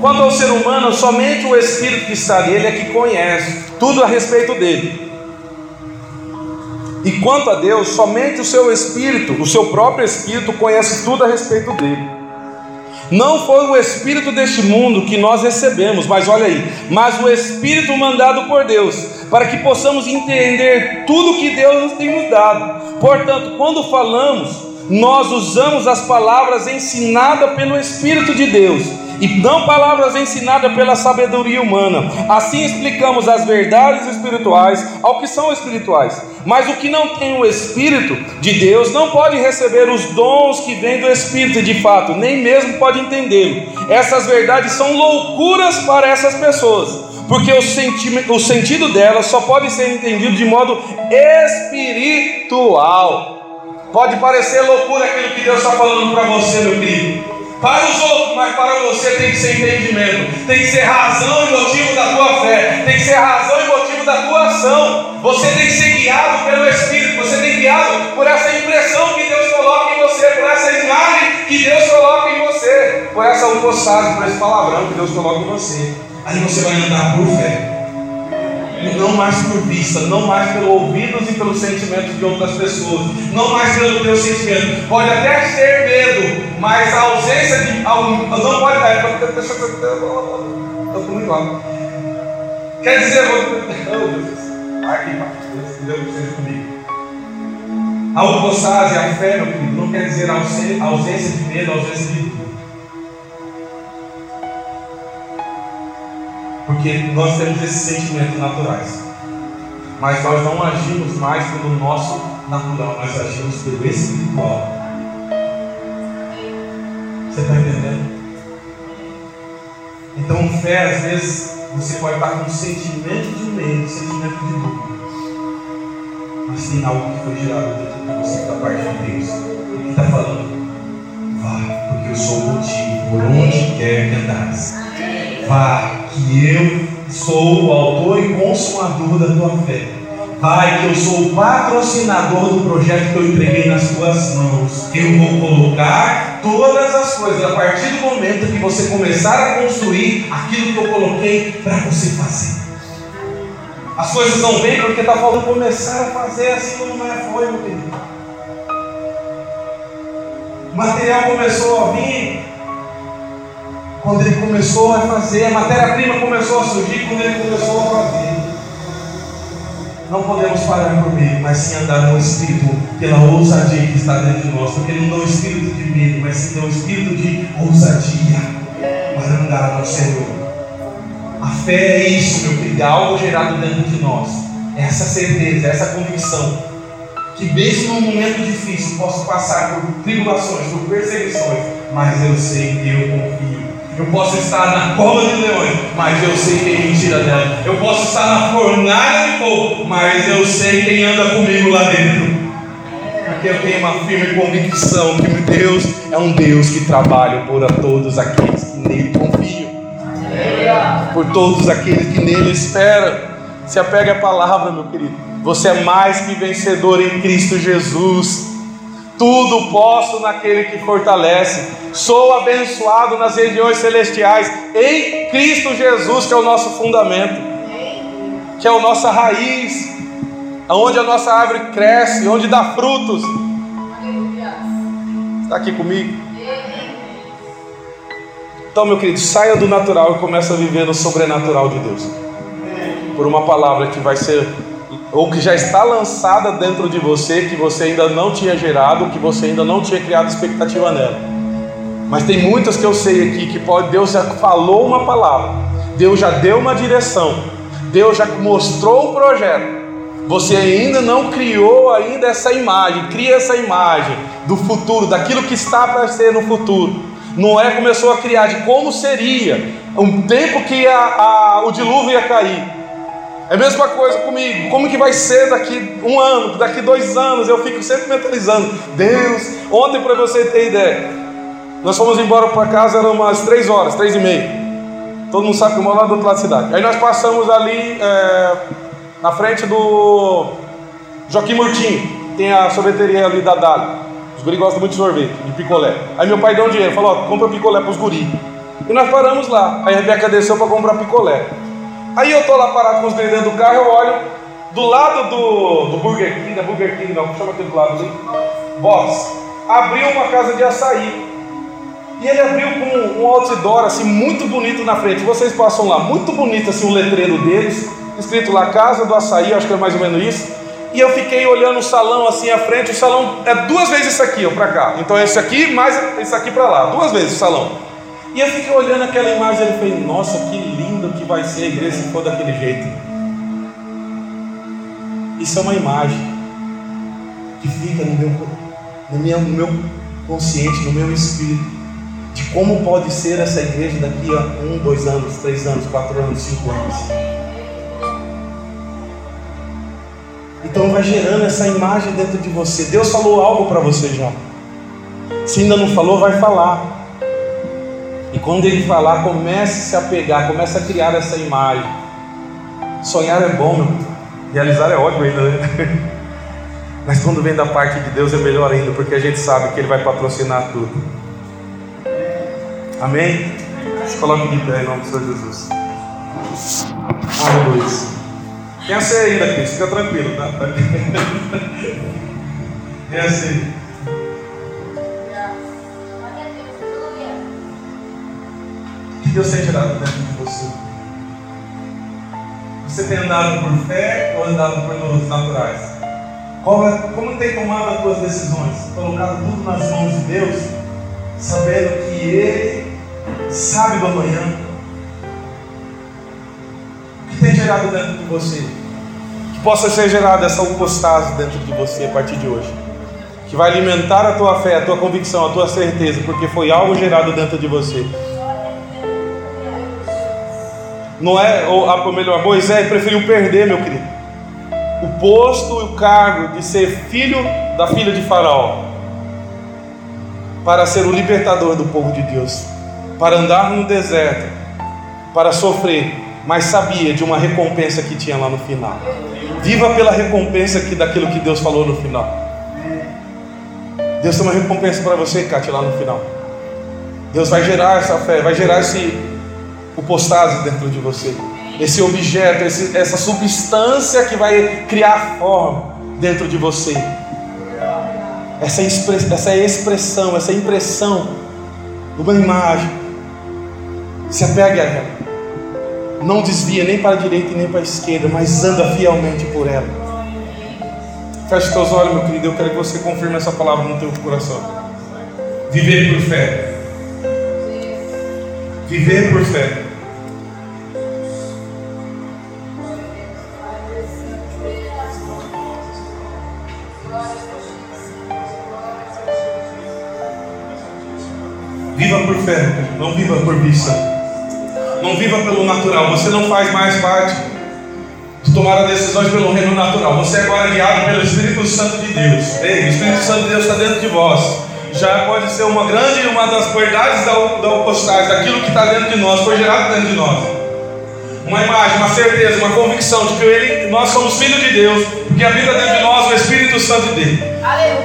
Quanto ao ser humano, somente o Espírito que está nele é que conhece tudo a respeito dele. E quanto a Deus, somente o seu Espírito, o seu próprio Espírito, conhece tudo a respeito dele. Não foi o Espírito deste mundo que nós recebemos, mas olha aí, mas o Espírito mandado por Deus para que possamos entender tudo que Deus nos tem nos dado. Portanto, quando falamos, nós usamos as palavras ensinadas pelo Espírito de Deus e não palavras ensinadas pela sabedoria humana. Assim explicamos as verdades espirituais ao que são espirituais. Mas o que não tem o Espírito de Deus não pode receber os dons que vêm do Espírito, de fato, nem mesmo pode entendê-lo. Essas verdades são loucuras para essas pessoas porque o, o sentido dela só pode ser entendido de modo espiritual. Pode parecer loucura aquilo que Deus está falando para você, meu querido. Para os outros, mas para você tem que ser entendimento, tem que ser razão e motivo da tua fé, tem que ser razão e motivo da tua ação. Você tem que ser guiado pelo Espírito, você tem guiado por essa impressão que Deus coloca em você, por essa imagem que Deus coloca em você, por essa almoçada, por esse palavrão que Deus coloca em você. Aí você vai andar por fé. E não mais por vista, não mais pelos ouvidos e pelos sentimentos de outras pessoas, não mais pelo teu sentimento. Pode até ter medo, mas a ausência de. Não pode. Eu. Estou muito lá. Quer dizer, oh meu Deus, Deus comigo. A alcoçase, a fé, meu querido, não quer dizer ausência de medo, ausência de Porque nós temos esses sentimentos naturais. Mas nós não agimos mais pelo nosso natural, nós agimos pelo espiritual. Você está entendendo? Então, fé, às vezes, você pode estar com um sentimento de medo, um sentimento de dúvida. Mas tem algo que foi gerado dentro de você da parte de Deus. Ele está falando, vá, porque eu sou contigo, por onde quer que andares. Vá, que eu sou o autor e consumador da tua fé. Pai, que eu sou o patrocinador do projeto que eu entreguei nas tuas mãos. Eu vou colocar todas as coisas a partir do momento que você começar a construir aquilo que eu coloquei para você fazer. As coisas não vêm porque está faltando começar a fazer assim como não é foi, meu querido. O material começou a vir, quando ele começou a fazer, a matéria-prima começou a surgir quando ele começou a fazer. Não podemos parar por meio, mas sim andar no Espírito, pela ousadia que está dentro de nós, porque ele não dá o espírito de medo, mas sim dá o espírito de ousadia para andar no Senhor. A fé é isso, meu filho, é algo gerado dentro de nós. É essa certeza, essa convicção que mesmo num momento difícil posso passar por tribulações, por perseguições, mas eu sei que eu confio eu posso estar na cova de leões, mas eu sei quem me tira dela. Eu posso estar na fornalha de fogo, mas eu sei quem anda comigo lá dentro. Porque eu tenho uma firme convicção que Deus é um Deus que trabalha por a todos aqueles que nele confiam. Por todos aqueles que nele esperam. Se apegue à palavra, meu querido. Você é mais que vencedor em Cristo Jesus. Tudo posso naquele que fortalece. Sou abençoado nas regiões celestiais em Cristo Jesus, que é o nosso fundamento, que é a nossa raiz, onde a nossa árvore cresce, onde dá frutos. Está aqui comigo? Então, meu querido, saia do natural e comece a viver no sobrenatural de Deus. Por uma palavra que vai ser ou que já está lançada dentro de você, que você ainda não tinha gerado, que você ainda não tinha criado expectativa nela. Mas tem muitas que eu sei aqui que pode, Deus já falou uma palavra, Deus já deu uma direção, Deus já mostrou um projeto. Você ainda não criou ainda essa imagem, cria essa imagem do futuro, daquilo que está para ser no futuro. Noé começou a criar de como seria um tempo que a, a, o dilúvio ia cair. É a mesma coisa comigo. Como que vai ser daqui um ano, daqui dois anos? Eu fico sempre mentalizando. Deus, ontem para você ter ideia, nós fomos embora para casa, eram umas três horas, três e meia. Todo mundo sabe que eu moro lá do outro lado da cidade. Aí nós passamos ali é, na frente do Joaquim Murtinho. Tem a sorveteria ali da Dali. Os guri gostam muito de sorvete, de picolé. Aí meu pai deu um dinheiro, falou: ó, compra picolé para os guri. E nós paramos lá. Aí a Rebeca desceu para comprar picolé. Aí eu tô lá parado com os guri dentro do carro, eu olho do lado do, do Burger King, da Burger King não, chama aquele do lado ali, Box, abriu uma casa de açaí. E ele abriu com um outdoor assim muito bonito na frente. Vocês passam lá, muito bonito assim o letreiro deles, escrito lá Casa do Açaí, acho que é mais ou menos isso. E eu fiquei olhando o salão assim à frente, o salão é duas vezes isso aqui, ó, para cá. Então esse aqui mais esse aqui para lá, duas vezes o salão. E eu fiquei olhando aquela imagem e falei, nossa, que lindo que vai ser a igreja se for daquele jeito. Isso é uma imagem que fica no meu, no meu, no meu consciente, no meu espírito, de como pode ser essa igreja daqui a um, dois anos, três anos, quatro anos, cinco anos. Então vai gerando essa imagem dentro de você. Deus falou algo para você já. Se ainda não falou, vai falar. Quando ele falar, comece a se apegar, comece a criar essa imagem. Sonhar é bom, realizar é ótimo ainda, né? Mas quando vem da parte de Deus é melhor ainda, porque a gente sabe que Ele vai patrocinar tudo. Amém? Se coloque de pé em nome do Senhor Jesus. Aleluia. Tem a ceia ainda, Cristo, fica tranquilo, tá? Tem a ceia. Deus tem tirado dentro de você? Você tem andado por fé ou andado por nos naturais? Como, tem tomado as suas decisões? Colocado tudo nas mãos de Deus, sabendo que Ele sabe do amanhã. O que tem gerado dentro de você? Que possa ser gerada essa upostase dentro de você a partir de hoje. Que vai alimentar a tua fé, a tua convicção, a tua certeza, porque foi algo gerado dentro de você. Não é, ou, ou melhor, Moisés preferiu perder, meu querido, o posto e o cargo de ser filho da filha de Faraó, para ser o libertador do povo de Deus, para andar no deserto, para sofrer, mas sabia de uma recompensa que tinha lá no final. Viva pela recompensa que, daquilo que Deus falou no final. Deus tem uma recompensa para você, Cátia, lá no final. Deus vai gerar essa fé, vai gerar esse, o postase dentro de você. Esse objeto, esse, essa substância que vai criar forma dentro de você. Essa, essa expressão, essa impressão uma imagem. Se apegue a ela. Não desvia nem para a direita e nem para a esquerda, mas anda fielmente por ela. Feche teus olhos, meu querido. Eu quero que você confirme essa palavra no teu coração. Viver por fé. Viver por fé. Viva por fé, não viva por vista. Não viva pelo natural. Você não faz mais parte de tomar decisões pelo reino natural. Você é agora guiado pelo Espírito Santo de Deus. Ei, o Espírito Santo de Deus está dentro de vós. Já pode ser uma grande, uma das verdades da, da daquilo que está dentro de nós, foi gerado dentro de nós. Uma imagem, uma certeza, uma convicção de que ele, nós somos filhos de Deus, porque habita dentro de nós o Espírito Santo de Deus.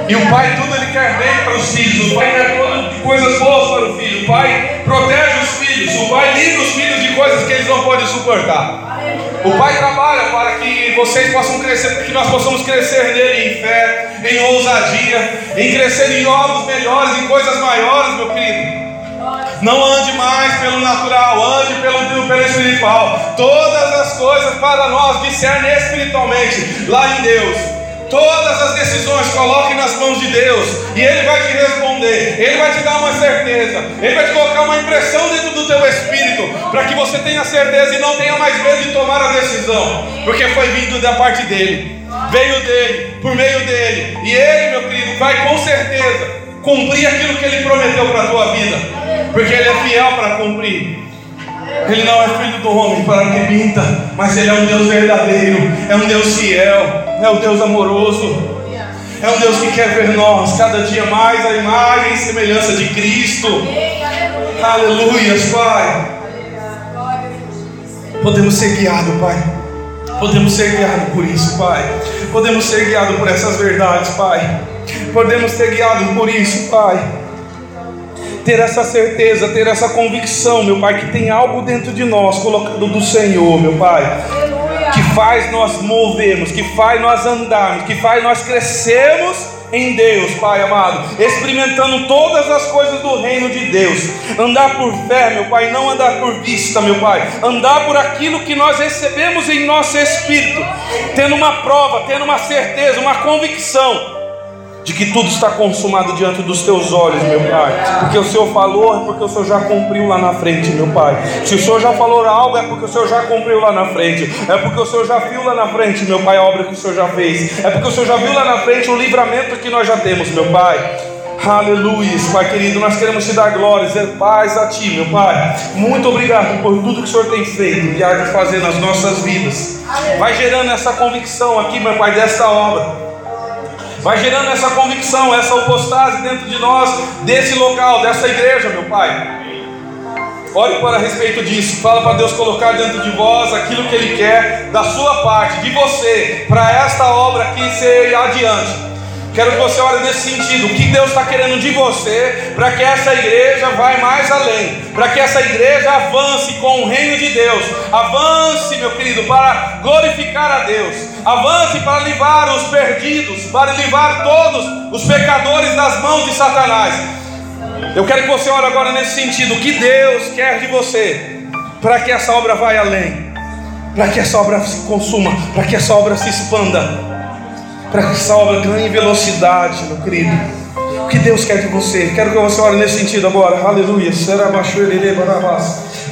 E o pai tudo ele quer bem para os filhos. O pai quer coisas boas para o filho. O pai protege os filhos. O pai livra os filhos de coisas que eles não podem suportar. O pai trabalha para que vocês possam crescer, que nós possamos crescer nele em fé, em ousadia, em crescer em novos melhores, em coisas maiores, meu querido. Não ande mais pelo natural, ande pelo, pelo espiritual. Todas as coisas para nós discernem espiritualmente lá em Deus. Todas as decisões coloque nas mãos de Deus e Ele vai te responder, Ele vai te dar uma certeza, Ele vai te colocar uma impressão dentro do teu espírito para que você tenha certeza e não tenha mais medo de tomar a decisão, porque foi vindo da parte dele, veio dele, por meio dele, e Ele, meu querido, vai com certeza cumprir aquilo que Ele prometeu para a tua vida, porque Ele é fiel para cumprir. Ele não é filho do homem para que pinta, mas Ele é um Deus verdadeiro, é um Deus fiel, é um Deus amoroso, é um Deus que quer ver nós cada dia mais a imagem e semelhança de Cristo. Aleluia, Pai. Podemos ser guiados, Pai. Podemos ser guiados por isso, Pai. Podemos ser guiados por essas verdades, Pai. Podemos ser guiados por isso, Pai ter essa certeza, ter essa convicção, meu Pai, que tem algo dentro de nós colocado do Senhor, meu Pai, que faz nós movermos, que faz nós andarmos, que faz nós crescermos em Deus, Pai amado, experimentando todas as coisas do reino de Deus, andar por fé, meu Pai, não andar por vista, meu Pai, andar por aquilo que nós recebemos em nosso espírito, tendo uma prova, tendo uma certeza, uma convicção de que tudo está consumado diante dos teus olhos, meu Pai. Porque o Senhor falou, é porque o Senhor já cumpriu lá na frente, meu Pai. Se o Senhor já falou algo, é porque o Senhor já cumpriu lá na frente. É porque o Senhor já viu lá na frente, meu Pai, a obra que o Senhor já fez. É porque o Senhor já viu lá na frente o livramento que nós já temos, meu Pai. Aleluia, Pai querido, nós queremos te dar glória, dizer paz a Ti, meu Pai. Muito obrigado por tudo que o Senhor tem feito e há de fazer nas nossas vidas. Vai gerando essa convicção aqui, meu Pai, desta obra. Vai gerando essa convicção, essa opostase dentro de nós, desse local, dessa igreja, meu Pai. Ore para respeito disso. Fala para Deus colocar dentro de vós aquilo que Ele quer da sua parte, de você, para esta obra aqui ser adiante. Quero que você olhe nesse sentido. O que Deus está querendo de você para que essa igreja vá mais além, para que essa igreja avance com o reino de Deus. Avance, meu querido, para glorificar a Deus. Avance para livrar os perdidos, para livrar todos os pecadores das mãos de Satanás. Eu quero que você ore agora nesse sentido. O que Deus quer de você para que essa obra vá além, para que essa obra se consuma, para que essa obra se expanda para que essa obra ganhe velocidade, meu querido. O que Deus quer de você? Quero que você ore nesse sentido agora. Aleluia.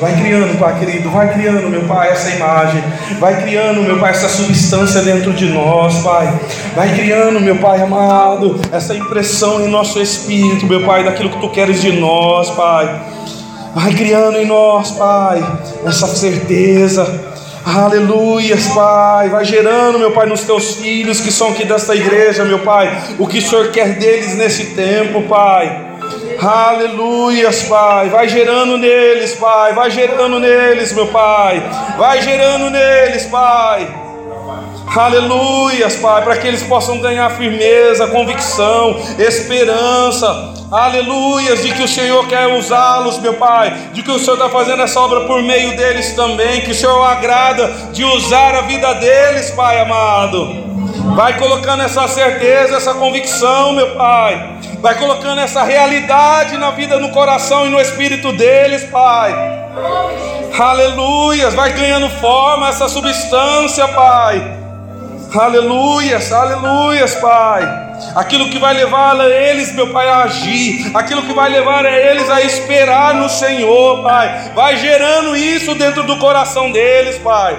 Vai criando, Pai querido. Vai criando, meu Pai, essa imagem. Vai criando, meu Pai, essa substância dentro de nós, Pai. Vai criando, meu Pai amado, essa impressão em nosso espírito, meu Pai, daquilo que tu queres de nós, Pai. Vai criando em nós, Pai, essa certeza Aleluias, Pai. Vai gerando, meu Pai, nos teus filhos que são aqui desta igreja, meu Pai, o que o Senhor quer deles nesse tempo, Pai. Aleluias, Pai. Vai gerando neles, Pai. Vai gerando neles, meu Pai. Vai gerando neles, Pai. Aleluias, Pai, para que eles possam ganhar firmeza, convicção, esperança. Aleluias, de que o Senhor quer usá-los, meu Pai, de que o Senhor está fazendo essa obra por meio deles também, que o Senhor agrada de usar a vida deles, Pai amado. Vai colocando essa certeza, essa convicção, meu Pai. Vai colocando essa realidade na vida, no coração e no espírito deles, Pai. Aleluias, vai ganhando forma essa substância, Pai. Aleluias, aleluias, Pai. Aquilo que vai levar eles, meu Pai, a agir, aquilo que vai levar eles a esperar no Senhor, Pai. Vai gerando isso dentro do coração deles, Pai.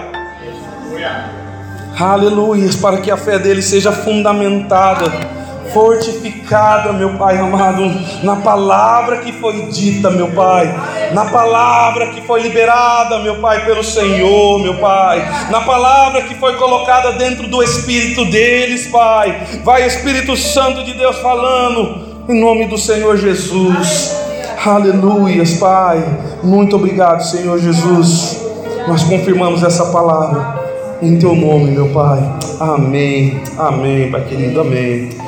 Aleluias, para que a fé deles seja fundamentada fortificada, meu Pai amado, na palavra que foi dita, meu Pai, na palavra que foi liberada, meu Pai, pelo Senhor, meu Pai, na palavra que foi colocada dentro do espírito deles, Pai. Vai, Espírito Santo de Deus, falando, em nome do Senhor Jesus. Aleluias, Pai. Muito obrigado, Senhor Jesus. Nós confirmamos essa palavra em teu nome, meu Pai. Amém. Amém, Pai querido. Amém.